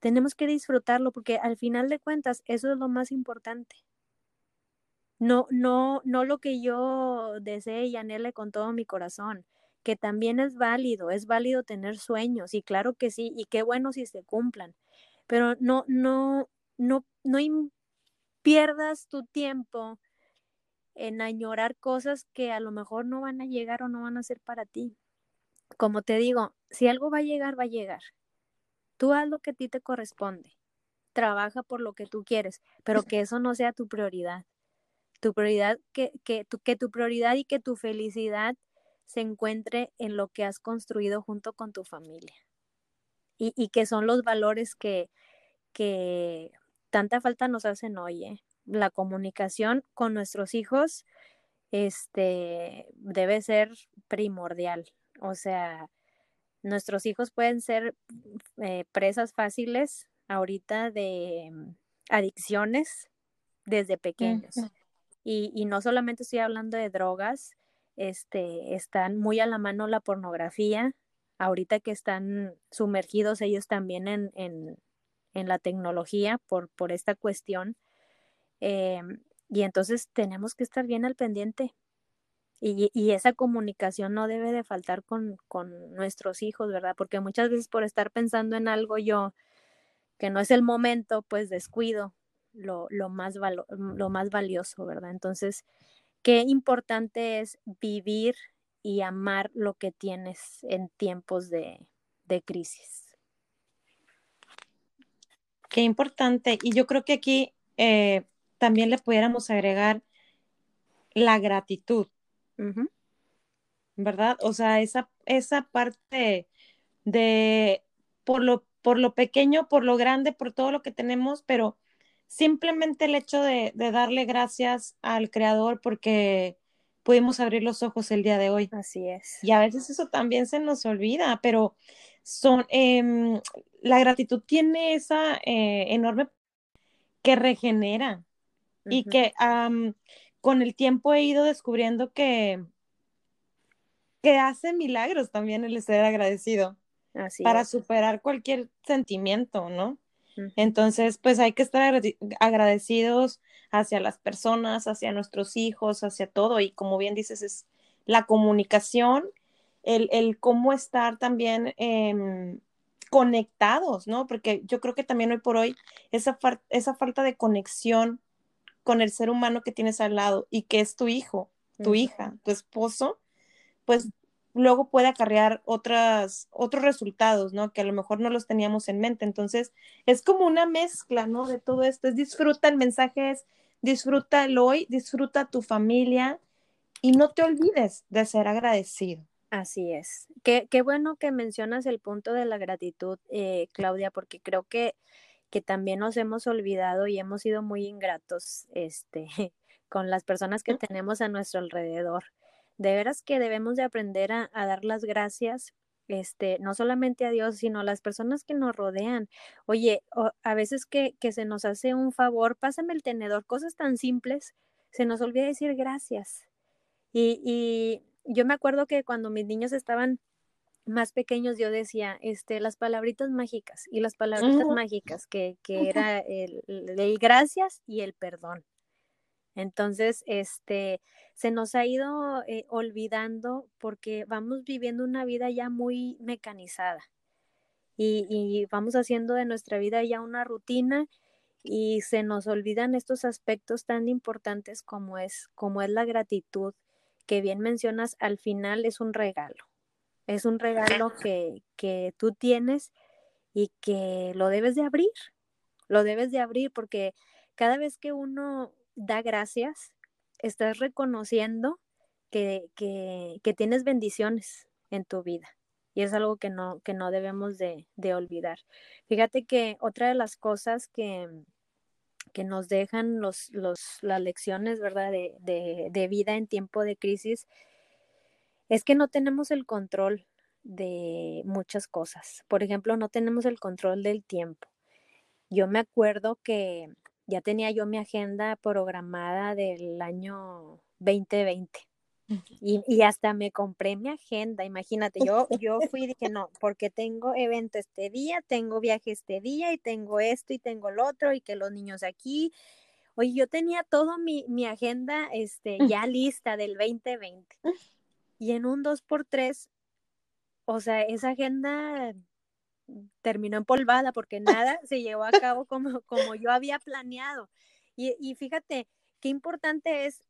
tenemos que disfrutarlo porque al final de cuentas eso es lo más importante. No, no, no lo que yo desee y anhele con todo mi corazón, que también es válido, es válido tener sueños y claro que sí, y qué bueno si se cumplan, pero no, no, no, no pierdas tu tiempo en añorar cosas que a lo mejor no van a llegar o no van a ser para ti. Como te digo, si algo va a llegar, va a llegar. Tú haz lo que a ti te corresponde. Trabaja por lo que tú quieres, pero que eso no sea tu prioridad. Tu prioridad, que, que, tu, que tu prioridad y que tu felicidad se encuentre en lo que has construido junto con tu familia. Y, y que son los valores que, que tanta falta nos hacen hoy, ¿eh? la comunicación con nuestros hijos este, debe ser primordial. O sea, nuestros hijos pueden ser eh, presas fáciles ahorita de mm, adicciones desde pequeños. Y, y, no solamente estoy hablando de drogas, este, están muy a la mano la pornografía, ahorita que están sumergidos ellos también en, en, la tecnología por, por esta cuestión. Eh, y entonces tenemos que estar bien al pendiente. Y, y, esa comunicación no debe de faltar con, con, nuestros hijos, ¿verdad? Porque muchas veces por estar pensando en algo yo, que no es el momento, pues descuido lo, lo más, lo más valioso, ¿verdad? Entonces, qué importante es vivir y amar lo que tienes en tiempos de, crisis. Qué importante. Y yo creo que aquí eh, también le pudiéramos agregar la gratitud, ¿verdad? O sea, esa, esa parte de por lo, por lo pequeño, por lo grande, por todo lo que tenemos, pero simplemente el hecho de, de darle gracias al Creador porque pudimos abrir los ojos el día de hoy. Así es. Y a veces eso también se nos olvida, pero son, em, la gratitud tiene esa eh, enorme que regenera y que con el tiempo he ido descubriendo que, que hace milagros también el ser agradecido Así para superar cualquier sentimiento, ¿no? Entonces, pues hay que estar agradecidos hacia las personas, hacia nuestros hijos, hacia todo. Y como bien dices, es la comunicación, el, el cómo estar también em, conectados, ¿no? Porque yo creo que también hoy por hoy esa, esa falta de conexión con el ser humano que tienes al lado y que es tu hijo, tu hija, tu esposo, pues luego puede acarrear otras, otros resultados, ¿no? Que a lo mejor no los teníamos en mente. Entonces, es como una mezcla, ¿no? De todo esto. Es disfruta, el mensaje es disfruta el hoy, disfruta tu familia y no te olvides de ser agradecido. Así es. Qué, qué bueno que mencionas el punto de la gratitud, eh, Claudia, porque creo que, que también nos hemos olvidado y hemos sido muy ingratos este, con las personas que tenemos a nuestro alrededor de veras que debemos de aprender a, dar las gracias este, no solamente a Dios, sino a las personas que nos rodean. Oye, a veces que, se nos hace un favor, pásame el tenedor, cosas tan simples, se nos olvida decir gracias. Y, y yo me acuerdo que cuando mis niños estaban más pequeños, yo decía, este, las palabritas mágicas y las palabritas mágicas, que, que era el, el gracias y el perdón. Entonces, este, se nos ha ido eh, olvidando porque vamos viviendo una vida ya muy mecanizada y, vamos haciendo de nuestra vida ya una rutina y se nos olvidan estos aspectos tan importantes como es, como es la gratitud, que bien mencionas, al final es un regalo. Es un regalo que, que tú tienes y que lo debes de abrir. Lo debes de abrir porque cada vez que uno da gracias, estás reconociendo que, tienes bendiciones en tu vida. Y es algo que no, que no debemos de, olvidar. Fíjate que otra de las cosas que, que nos dejan los, las lecciones, ¿verdad?, de, de, vida en tiempo de crisis, es que no tenemos el control de muchas cosas. Por ejemplo, no tenemos el control del tiempo. Yo me acuerdo que ya tenía yo mi agenda programada del año 2020. Y, y, hasta me compré mi agenda, imagínate, yo, yo fui y dije, no, porque tengo evento este día, tengo viaje este día y tengo esto y tengo lo otro y que los niños aquí. Oye, yo tenía todo mi, mi agenda este, ya lista del 2020. Y en un 2x3, o sea, esa agenda terminó empolvada porque nada se llevó a cabo como, como yo había planeado. Y, fíjate, qué importante es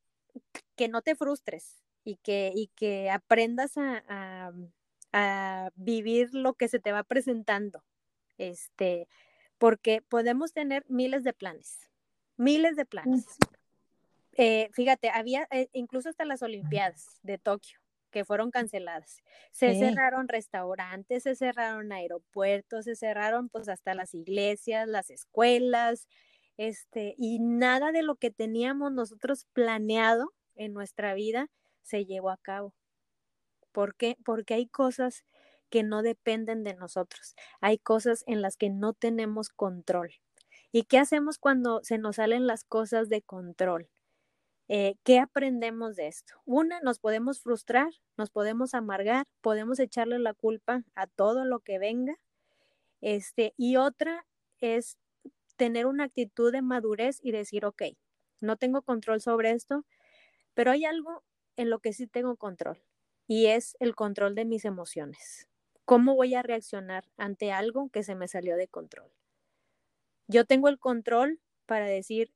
que no te frustres y que, y que aprendas a, a, vivir lo que se te va presentando. Este, porque podemos tener miles de planes, miles de planes. Eh, fíjate, había eh, incluso hasta las Olimpiadas de Tokio que fueron canceladas. Se cerraron restaurantes, se cerraron aeropuertos, se cerraron pues hasta las iglesias, las escuelas, este, y nada de lo que teníamos nosotros planeado en nuestra vida se llevó a cabo. ¿Por qué? Porque hay cosas que no dependen de nosotros. Hay cosas en las que no tenemos control. ¿Y qué hacemos cuando se nos salen las cosas de control? Eh, ¿Qué aprendemos de esto? Una, nos podemos frustrar, nos podemos amargar, podemos echarle la culpa a todo lo que venga. Este, y otra es tener una actitud de madurez y decir, ok, no tengo control sobre esto, pero hay algo en lo que sí tengo control y es el control de mis emociones. ¿Cómo voy a reaccionar ante algo que se me salió de control? Yo tengo el control para decir,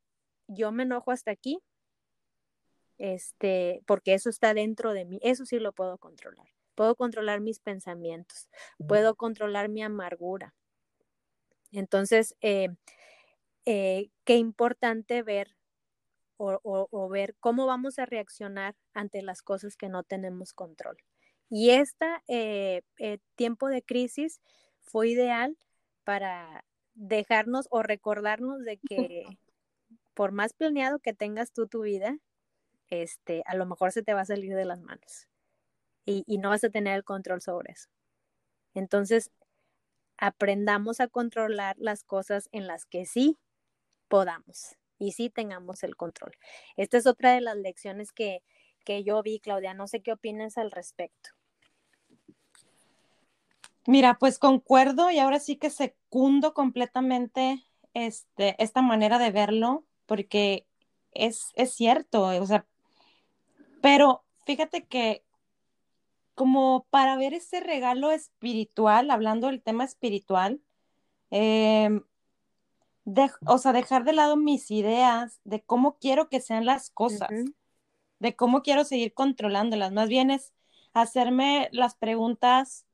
yo me enojo hasta aquí, este, porque eso está dentro de mí, eso sí lo puedo controlar. Puedo controlar mis pensamientos, puedo controlar mi amargura. Entonces, eh, eh, qué importante ver o, ver cómo vamos a reaccionar ante las cosas que no tenemos control. Y este tiempo de crisis fue ideal para dejarnos o recordarnos de que por más planeado que tengas tú tu vida, este, a lo mejor se te va a salir de las manos y, y no vas a tener el control sobre eso. Entonces, aprendamos a controlar las cosas en las que sí podamos y sí tengamos el control. Esta es otra de las lecciones que, yo vi, Claudia. No sé qué opinas al respecto. Mira, pues concuerdo y ahora sí que secundo completamente este, esta manera de verlo, porque es, es cierto, o sea, pero fíjate que como para ver ese regalo espiritual, hablando del tema espiritual, eh, o sea, dejar de lado mis ideas de cómo quiero que sean las cosas, de cómo quiero seguir controlándolas. Más bien es hacerme las preguntas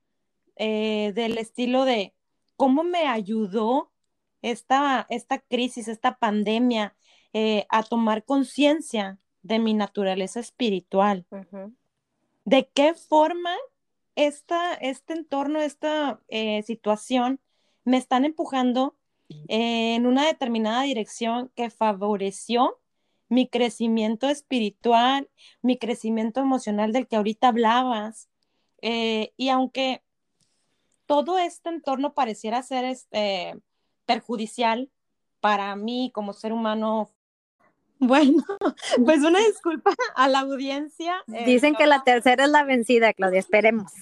eh, del estilo de cómo me ayudó esta, esta crisis, esta pandemia eh, a tomar conciencia de mi naturaleza espiritual. ¿De qué forma esta, este entorno, esta eh, situación me están empujando en una determinada dirección que favoreció mi crecimiento espiritual, mi crecimiento emocional del que ahorita hablabas. Eh, y aunque todo este entorno pareciera ser este, perjudicial para mí como ser humano, bueno, pues una disculpa a la audiencia. Eh, Dicen que la tercera es la vencida, Claudia, esperemos.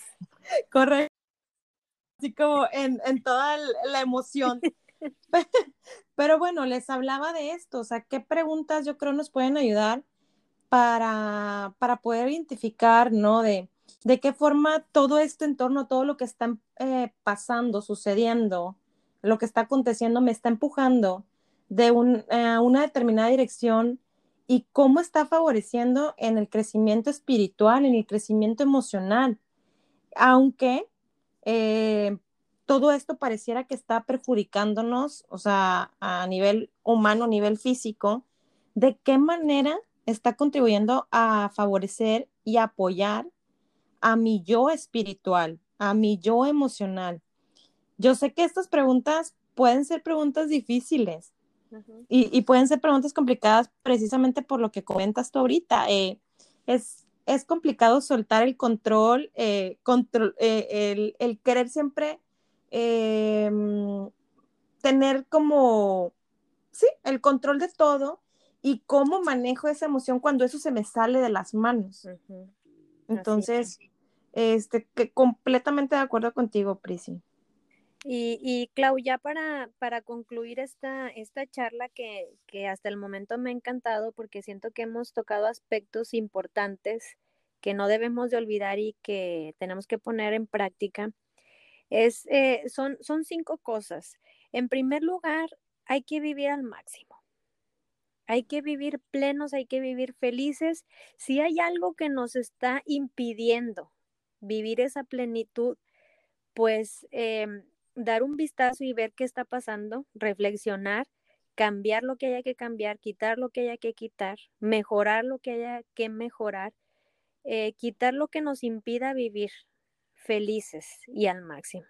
Correcto. Así como en, en toda la emoción. Pero bueno, les hablaba de esto, o sea, ¿qué preguntas yo creo nos pueden ayudar para, para poder identificar, ¿no? De, de qué forma todo este entorno, todo lo que está eh, pasando, sucediendo, lo que está aconteciendo, me está empujando de eh, una determinada dirección y cómo está favoreciendo en el crecimiento espiritual, en el crecimiento emocional. Aunque eh, todo esto pareciera que está perjudicándonos, o sea, a nivel humano, a nivel físico, ¿de qué manera está contribuyendo a favorecer y apoyar a mi yo espiritual, a mi yo emocional? Yo sé que estas preguntas pueden ser preguntas difíciles y, pueden ser preguntas complicadas precisamente por lo que comentas tú ahorita. Eh, es, es complicado soltar el control, eh, control eh, el, el, querer siempre Em, tener como, sí, el control de todo y cómo manejo esa emoción cuando eso se me sale de las manos. Entonces, este, que completamente de acuerdo contigo, Prisi. Y, y Clau, ya para, para concluir esta, esta charla que, que, hasta el momento me ha encantado porque siento que hemos tocado aspectos importantes que no debemos de olvidar y que tenemos que poner en práctica. Es, eh, son, son cinco cosas. En primer lugar, hay que vivir al máximo. Hay que vivir plenos, hay que vivir felices. Si hay algo que nos está impidiendo vivir esa plenitud, pues em, dar un vistazo y ver qué está pasando, reflexionar, cambiar lo que haya que cambiar, quitar lo que haya que quitar, mejorar lo que haya que mejorar, eh, quitar lo que nos impida vivir, felices y al máximo.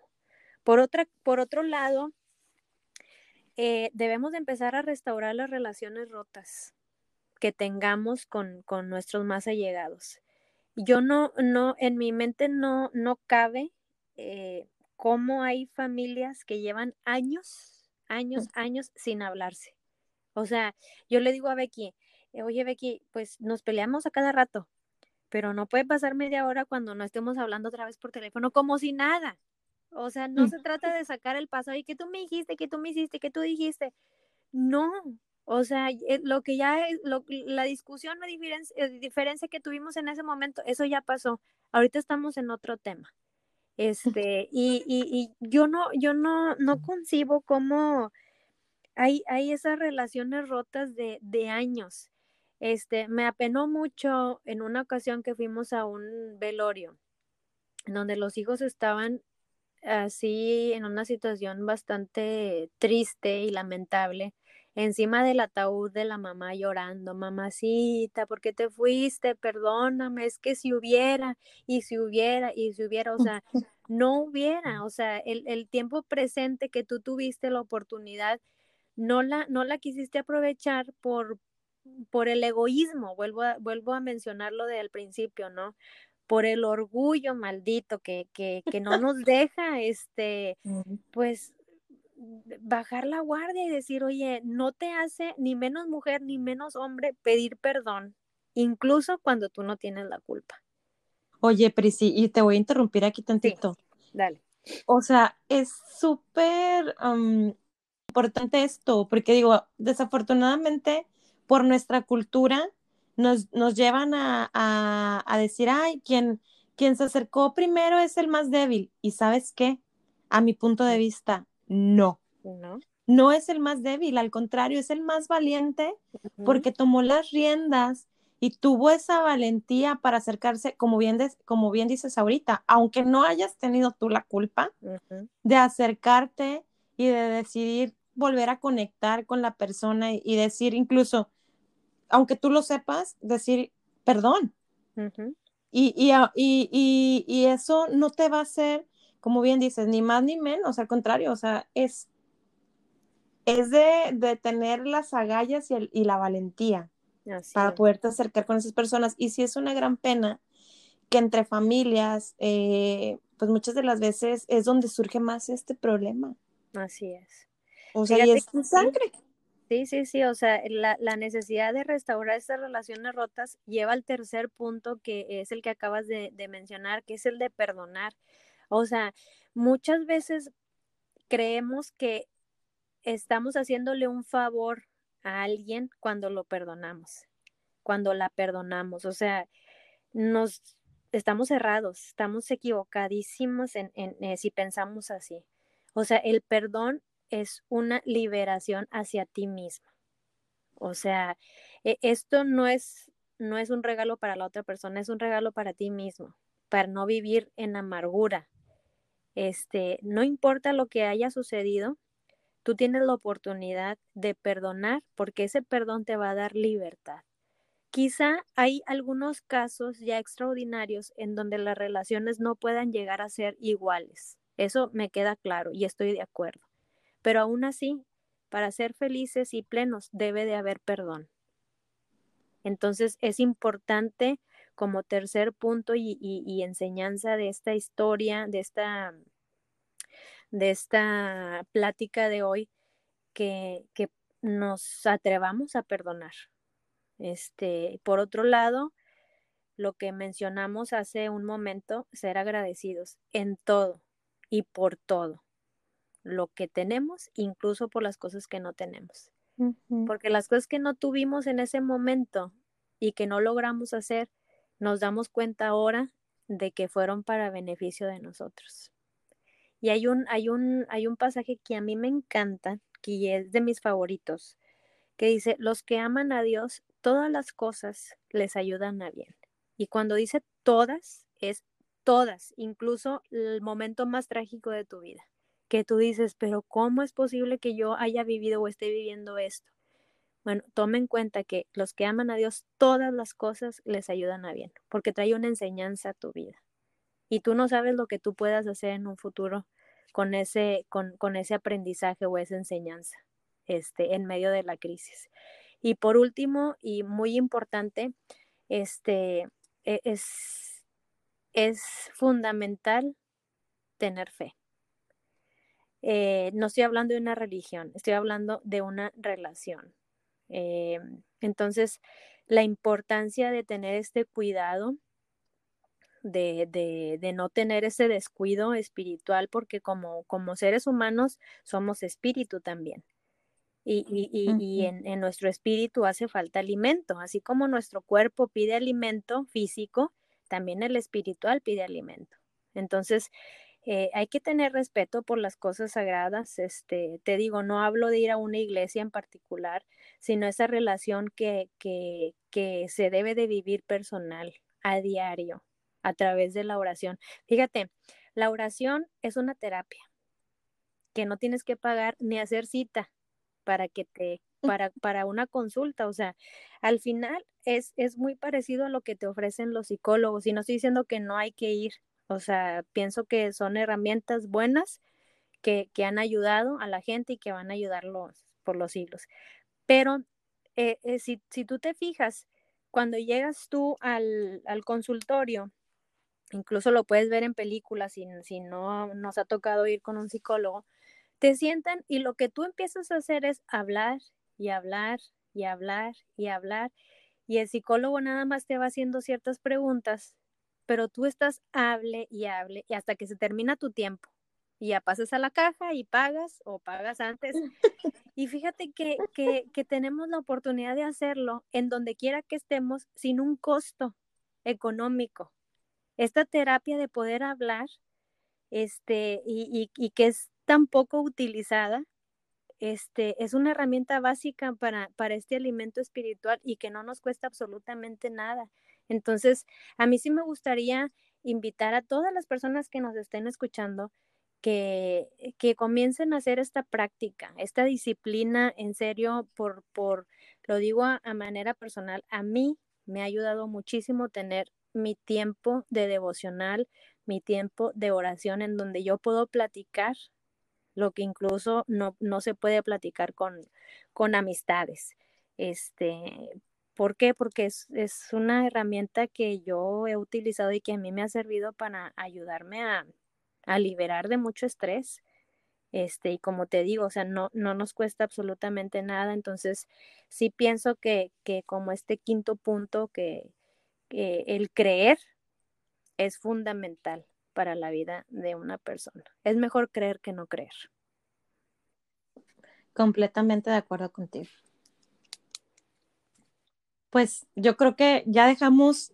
Por, otra, por otro lado, eh, debemos de empezar a restaurar las relaciones rotas que tengamos con, con, nuestros más allegados. Yo no, no, en mi mente no, no cabe eh, cómo hay familias que llevan años, años, años sin hablarse. O sea, yo le digo a Becky, eh, oye Becky, pues nos peleamos a cada rato, pero no puede pasar media hora cuando no estemos hablando otra vez por teléfono como si nada. O sea, no se trata de sacar el paso y que tú me dijiste, que tú me hiciste, que tú dijiste. No, o sea, eh, lo que ya es, la discusión, la diferencia, eh, diferencia que tuvimos en ese momento, eso ya pasó. Ahorita estamos en otro tema. Este, y, y, yo no, yo no, no concibo cómo hay, hay esas relaciones rotas de, de años. Este, me apenó mucho en una ocasión que fuimos a un velorio, donde los hijos estaban así en una situación bastante triste y lamentable encima del ataúd de la mamá llorando, mamacita, ¿por qué te fuiste? Perdóname, es que si hubiera, y si hubiera, y si hubiera, o sea, no hubiera, o sea, el, el tiempo presente que tú tuviste la oportunidad, no la, no la quisiste aprovechar por, por el egoísmo, vuelvo a, vuelvo a mencionarlo del principio, ¿no? Por el orgullo maldito que, que, que no nos deja, este, pues, bajar la guardia y decir, oye, no te hace ni menos mujer ni menos hombre pedir perdón, incluso cuando tú no tienes la culpa. Oye, Prisi, y te voy a interrumpir aquí tantito. dale. O sea, es súper importante esto, porque digo, desafortunadamente por nuestra cultura nos, nos llevan a, a, decir, ay, quien, quien se acercó primero es el más débil. Y sabes qué, a mi punto de vista, no. No. No es el más débil, al contrario, es el más valiente porque tomó las riendas y tuvo esa valentía para acercarse, como bien, como bien dices ahorita, aunque no hayas tenido tú la culpa, de acercarte y de decidir volver a conectar con la persona y, decir incluso, aunque tú lo sepas, decir perdón. y, y, y, eso no te va a hacer como bien dices, ni más ni menos, al contrario, o sea, es, es de, tener las agallas y, la valentía para poderte acercar con esas personas. Y sí es una gran pena que entre familias, eh, pues muchas de las veces es donde surge más este problema. Así es. O sea, y es sangre. Sí, sí, sí, o sea, la, la, necesidad de restaurar estas relaciones rotas lleva al tercer punto que es el que acabas de, de mencionar, que es el de perdonar. O sea, muchas veces creemos que estamos haciéndole un favor a alguien cuando lo perdonamos, cuando la perdonamos. O sea, nos estamos cerrados, estamos equivocadísimos en, eh, si pensamos así. O sea, el perdón es una liberación hacia ti mismo. O sea, e, esto no es, no es un regalo para la otra persona, es un regalo para ti mismo, para no vivir en amargura, este, no importa lo que haya sucedido, tú tienes la oportunidad de perdonar porque ese perdón te va a dar libertad. Quizá hay algunos casos ya extraordinarios en donde las relaciones no puedan llegar a ser iguales. Eso me queda claro y estoy de acuerdo. Pero aún así, para ser felices y plenos debe de haber perdón. Entonces es importante como tercer punto y, enseñanza de esta historia, de esta, de esta plática de hoy, que, que nos atrevamos a perdonar. Este, por otro lado, lo que mencionamos hace un momento, ser agradecidos en todo y por todo, lo que tenemos, incluso por las cosas que no tenemos. Porque las cosas que no tuvimos en ese momento y que no logramos hacer, nos damos cuenta ahora de que fueron para beneficio de nosotros. Y hay un, hay un, hay un pasaje que a mí me encanta, que es de mis favoritos, que dice, los que aman a Dios, todas las cosas les ayudan a bien. Y cuando dice todas, es todas, incluso el momento más trágico de tu vida, que tú dices, pero ¿cómo es posible que yo haya vivido o esté viviendo esto? Bueno, tome en cuenta que los que aman a Dios, todas las cosas les ayudan a bien, porque trae una enseñanza a tu vida. Y tú no sabes lo que tú puedas hacer en un futuro con ese, con, con ese aprendizaje o esa enseñanza este, en medio de la crisis. Y por último, y muy importante, este, e, es, es fundamental tener fe. Eh, no estoy hablando de una religión, estoy hablando de una relación. Eh, entonces, la importancia de tener este cuidado, de, de, no tener ese descuido espiritual, porque como, como seres humanos somos espíritu también. Y, y, y, en, en, nuestro espíritu hace falta alimento, así como nuestro cuerpo pide alimento físico, también el espiritual pide alimento. Entonces, eh, hay que tener respeto por las cosas sagradas. Este, te digo, no hablo de ir a una iglesia en particular, sino esa relación que, que, que se debe de vivir personal, a diario, a través de la oración. Fíjate, la oración es una terapia que no tienes que pagar ni hacer cita para que te para, para una consulta. O sea, al final es, es muy parecido a lo que te ofrecen los psicólogos. Y no estoy diciendo que no hay que ir. O sea, pienso que son herramientas buenas que, que han ayudado a la gente y que van a ayudarlos por los siglos. Pero eh, eh, si, si, tú te fijas, cuando llegas tú al, al, consultorio, incluso lo puedes ver en películas, si, si no nos ha tocado ir con un psicólogo, te sientan y lo que tú empiezas a hacer es hablar y hablar y hablar y hablar. Y el psicólogo nada más te va haciendo ciertas preguntas, pero tú estás hable y hable y hasta que se termina tu tiempo. Y ya pasas a la caja y pagas o pagas antes. Y fíjate que, que, que tenemos la oportunidad de hacerlo en donde quiera que estemos sin un costo económico. Esta terapia de poder hablar este, y, y, y que es tan poco utilizada, este, es una herramienta básica para, para este alimento espiritual y que no nos cuesta absolutamente nada. Entonces, a mí sí me gustaría invitar a todas las personas que nos estén escuchando que, que comiencen a hacer esta práctica, esta disciplina en serio, por, por lo digo a, a manera personal, a mí me ha ayudado muchísimo tener mi tiempo de devocional, mi tiempo de oración en donde yo puedo platicar lo que incluso no, no se puede platicar con, con amistades. Este, ¿Por qué? Porque es, es, una herramienta que yo he utilizado y que a mí me ha servido para ayudarme a, a liberar de mucho estrés. Este, y como te digo, o sea, no, no nos cuesta absolutamente nada. Entonces, sí pienso que, que como este quinto punto, que, que el creer es fundamental para la vida de una persona. Es mejor creer que no creer. Completamente de acuerdo contigo. Pues yo creo que ya dejamos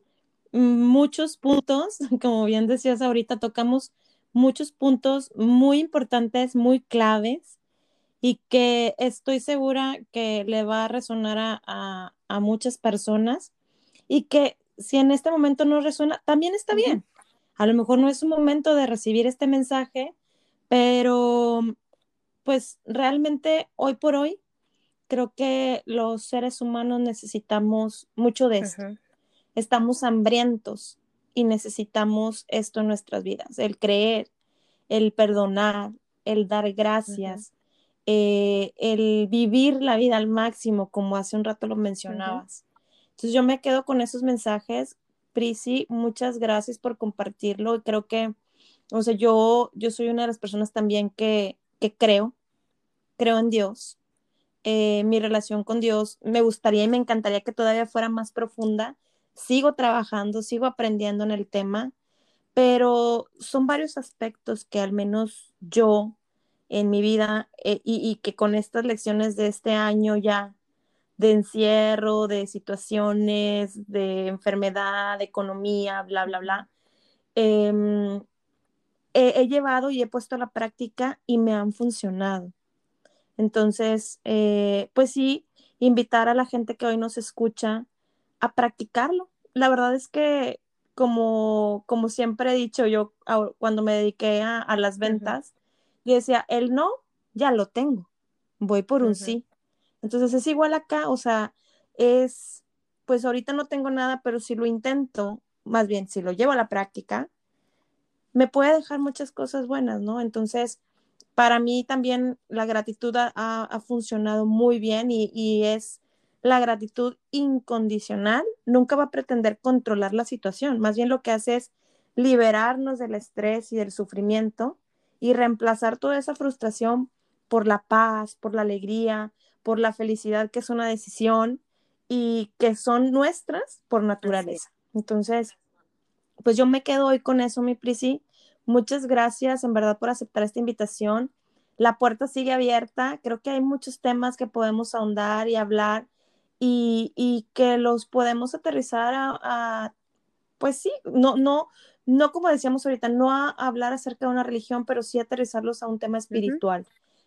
muchos puntos, como bien decías ahorita, tocamos muchos puntos muy importantes, muy claves y que estoy segura que le va a resonar a, a, a muchas personas y que si en este momento no resuena, también está bien. A lo mejor no es un momento de recibir este mensaje, pero pues realmente hoy por hoy creo que los seres humanos necesitamos mucho de esto. Estamos hambrientos y necesitamos esto en nuestras vidas, el creer, el perdonar, el dar gracias, eh, el vivir la vida al máximo, como hace un rato lo mencionabas. Entonces yo me quedo con esos mensajes Prisi, muchas gracias por compartirlo. Creo que, o sea, yo, yo soy una de las personas también que, que creo, creo en Dios. Eh, mi relación con Dios me gustaría y me encantaría que todavía fuera más profunda. Sigo trabajando, sigo aprendiendo en el tema, pero son varios aspectos que al menos yo en mi vida eh, y, que con estas lecciones de este año ya de encierro, de situaciones, de enfermedad, de economía, bla, bla, bla, em, he, llevado y he puesto a la práctica y me han funcionado. Entonces, eh, pues sí, invitar a la gente que hoy nos escucha a practicarlo. La verdad es que, como, como siempre he dicho yo cuando me dediqué a, las ventas, yo decía, el no, ya lo tengo, voy por un sí. Entonces es igual acá, o sea, es, pues ahorita no tengo nada, pero si lo intento, más bien si lo llevo a la práctica, me puede dejar muchas cosas buenas, ¿no? Entonces, para mí también la gratitud ha, funcionado muy bien y, y, es la gratitud incondicional. Nunca va a pretender controlar la situación, más bien lo que hace es liberarnos del estrés y del sufrimiento y reemplazar toda esa frustración por la paz, por la alegría, por la felicidad, que es una decisión y que son nuestras por naturaleza. Entonces, pues yo me quedo hoy con eso, mi Prisi. Muchas gracias en verdad por aceptar esta invitación. La puerta sigue abierta. Creo que hay muchos temas que podemos ahondar y hablar y, que los podemos aterrizar a, pues sí, no, no, no como decíamos ahorita, no a, hablar acerca de una religión, pero sí aterrizarlos a un tema espiritual,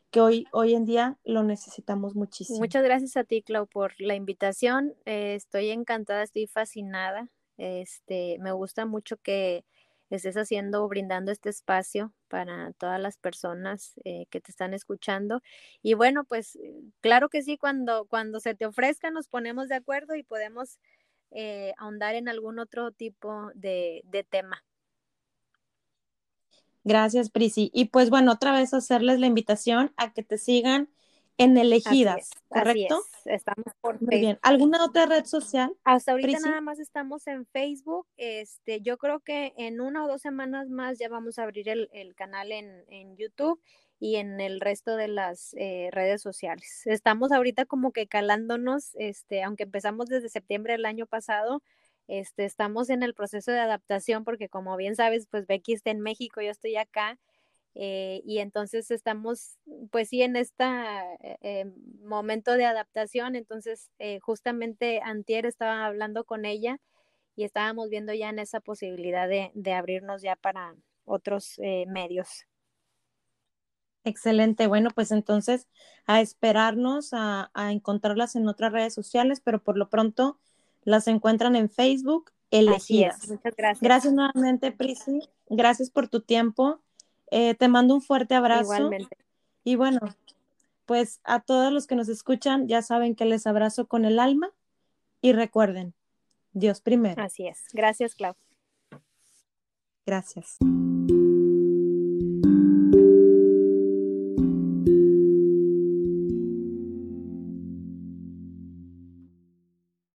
que hoy, hoy en día lo necesitamos muchísimo. Muchas gracias a ti, Clau, por la invitación. Eh, estoy encantada, estoy fascinada. Este, me gusta mucho que estés haciendo, brindando este espacio para todas las personas eh, que te están escuchando. Y bueno, pues eh, claro que sí, cuando, cuando se te ofrezca nos ponemos de acuerdo y podemos eh, ahondar en algún otro tipo de, de tema. Gracias, Prisi. Y pues bueno, otra vez hacerles la invitación a que te sigan en elegidas, ¿correcto? Estamos por Muy bien. ¿Alguna otra red social? Hasta ahorita nada más estamos en Facebook. Este, yo creo que en una o dos semanas más ya vamos a abrir el, canal en, en, YouTube y en el resto de las eh, redes sociales. Estamos ahorita como que calándonos, este, aunque empezamos desde septiembre del año pasado, este, estamos en el proceso de adaptación porque como bien sabes, pues Becky está en México, yo estoy acá eh, y entonces estamos, pues sí, en este momento de adaptación. Entonces, eh, justamente Antier estaba hablando con ella y estábamos viendo ya en esa posibilidad de, abrirnos ya para otros medios. Excelente. Bueno, pues entonces a esperarnos a, a, encontrarlas en otras redes sociales, pero por lo pronto las encuentran en Facebook elegidas. Muchas gracias. Gracias nuevamente, Prisi. Gracias por tu tiempo. Eh, te mando un fuerte abrazo. Igualmente. Y bueno, pues a todos los que nos escuchan, ya saben que les abrazo con el alma y recuerden, Dios primero. Así es. Gracias, Clau. Gracias.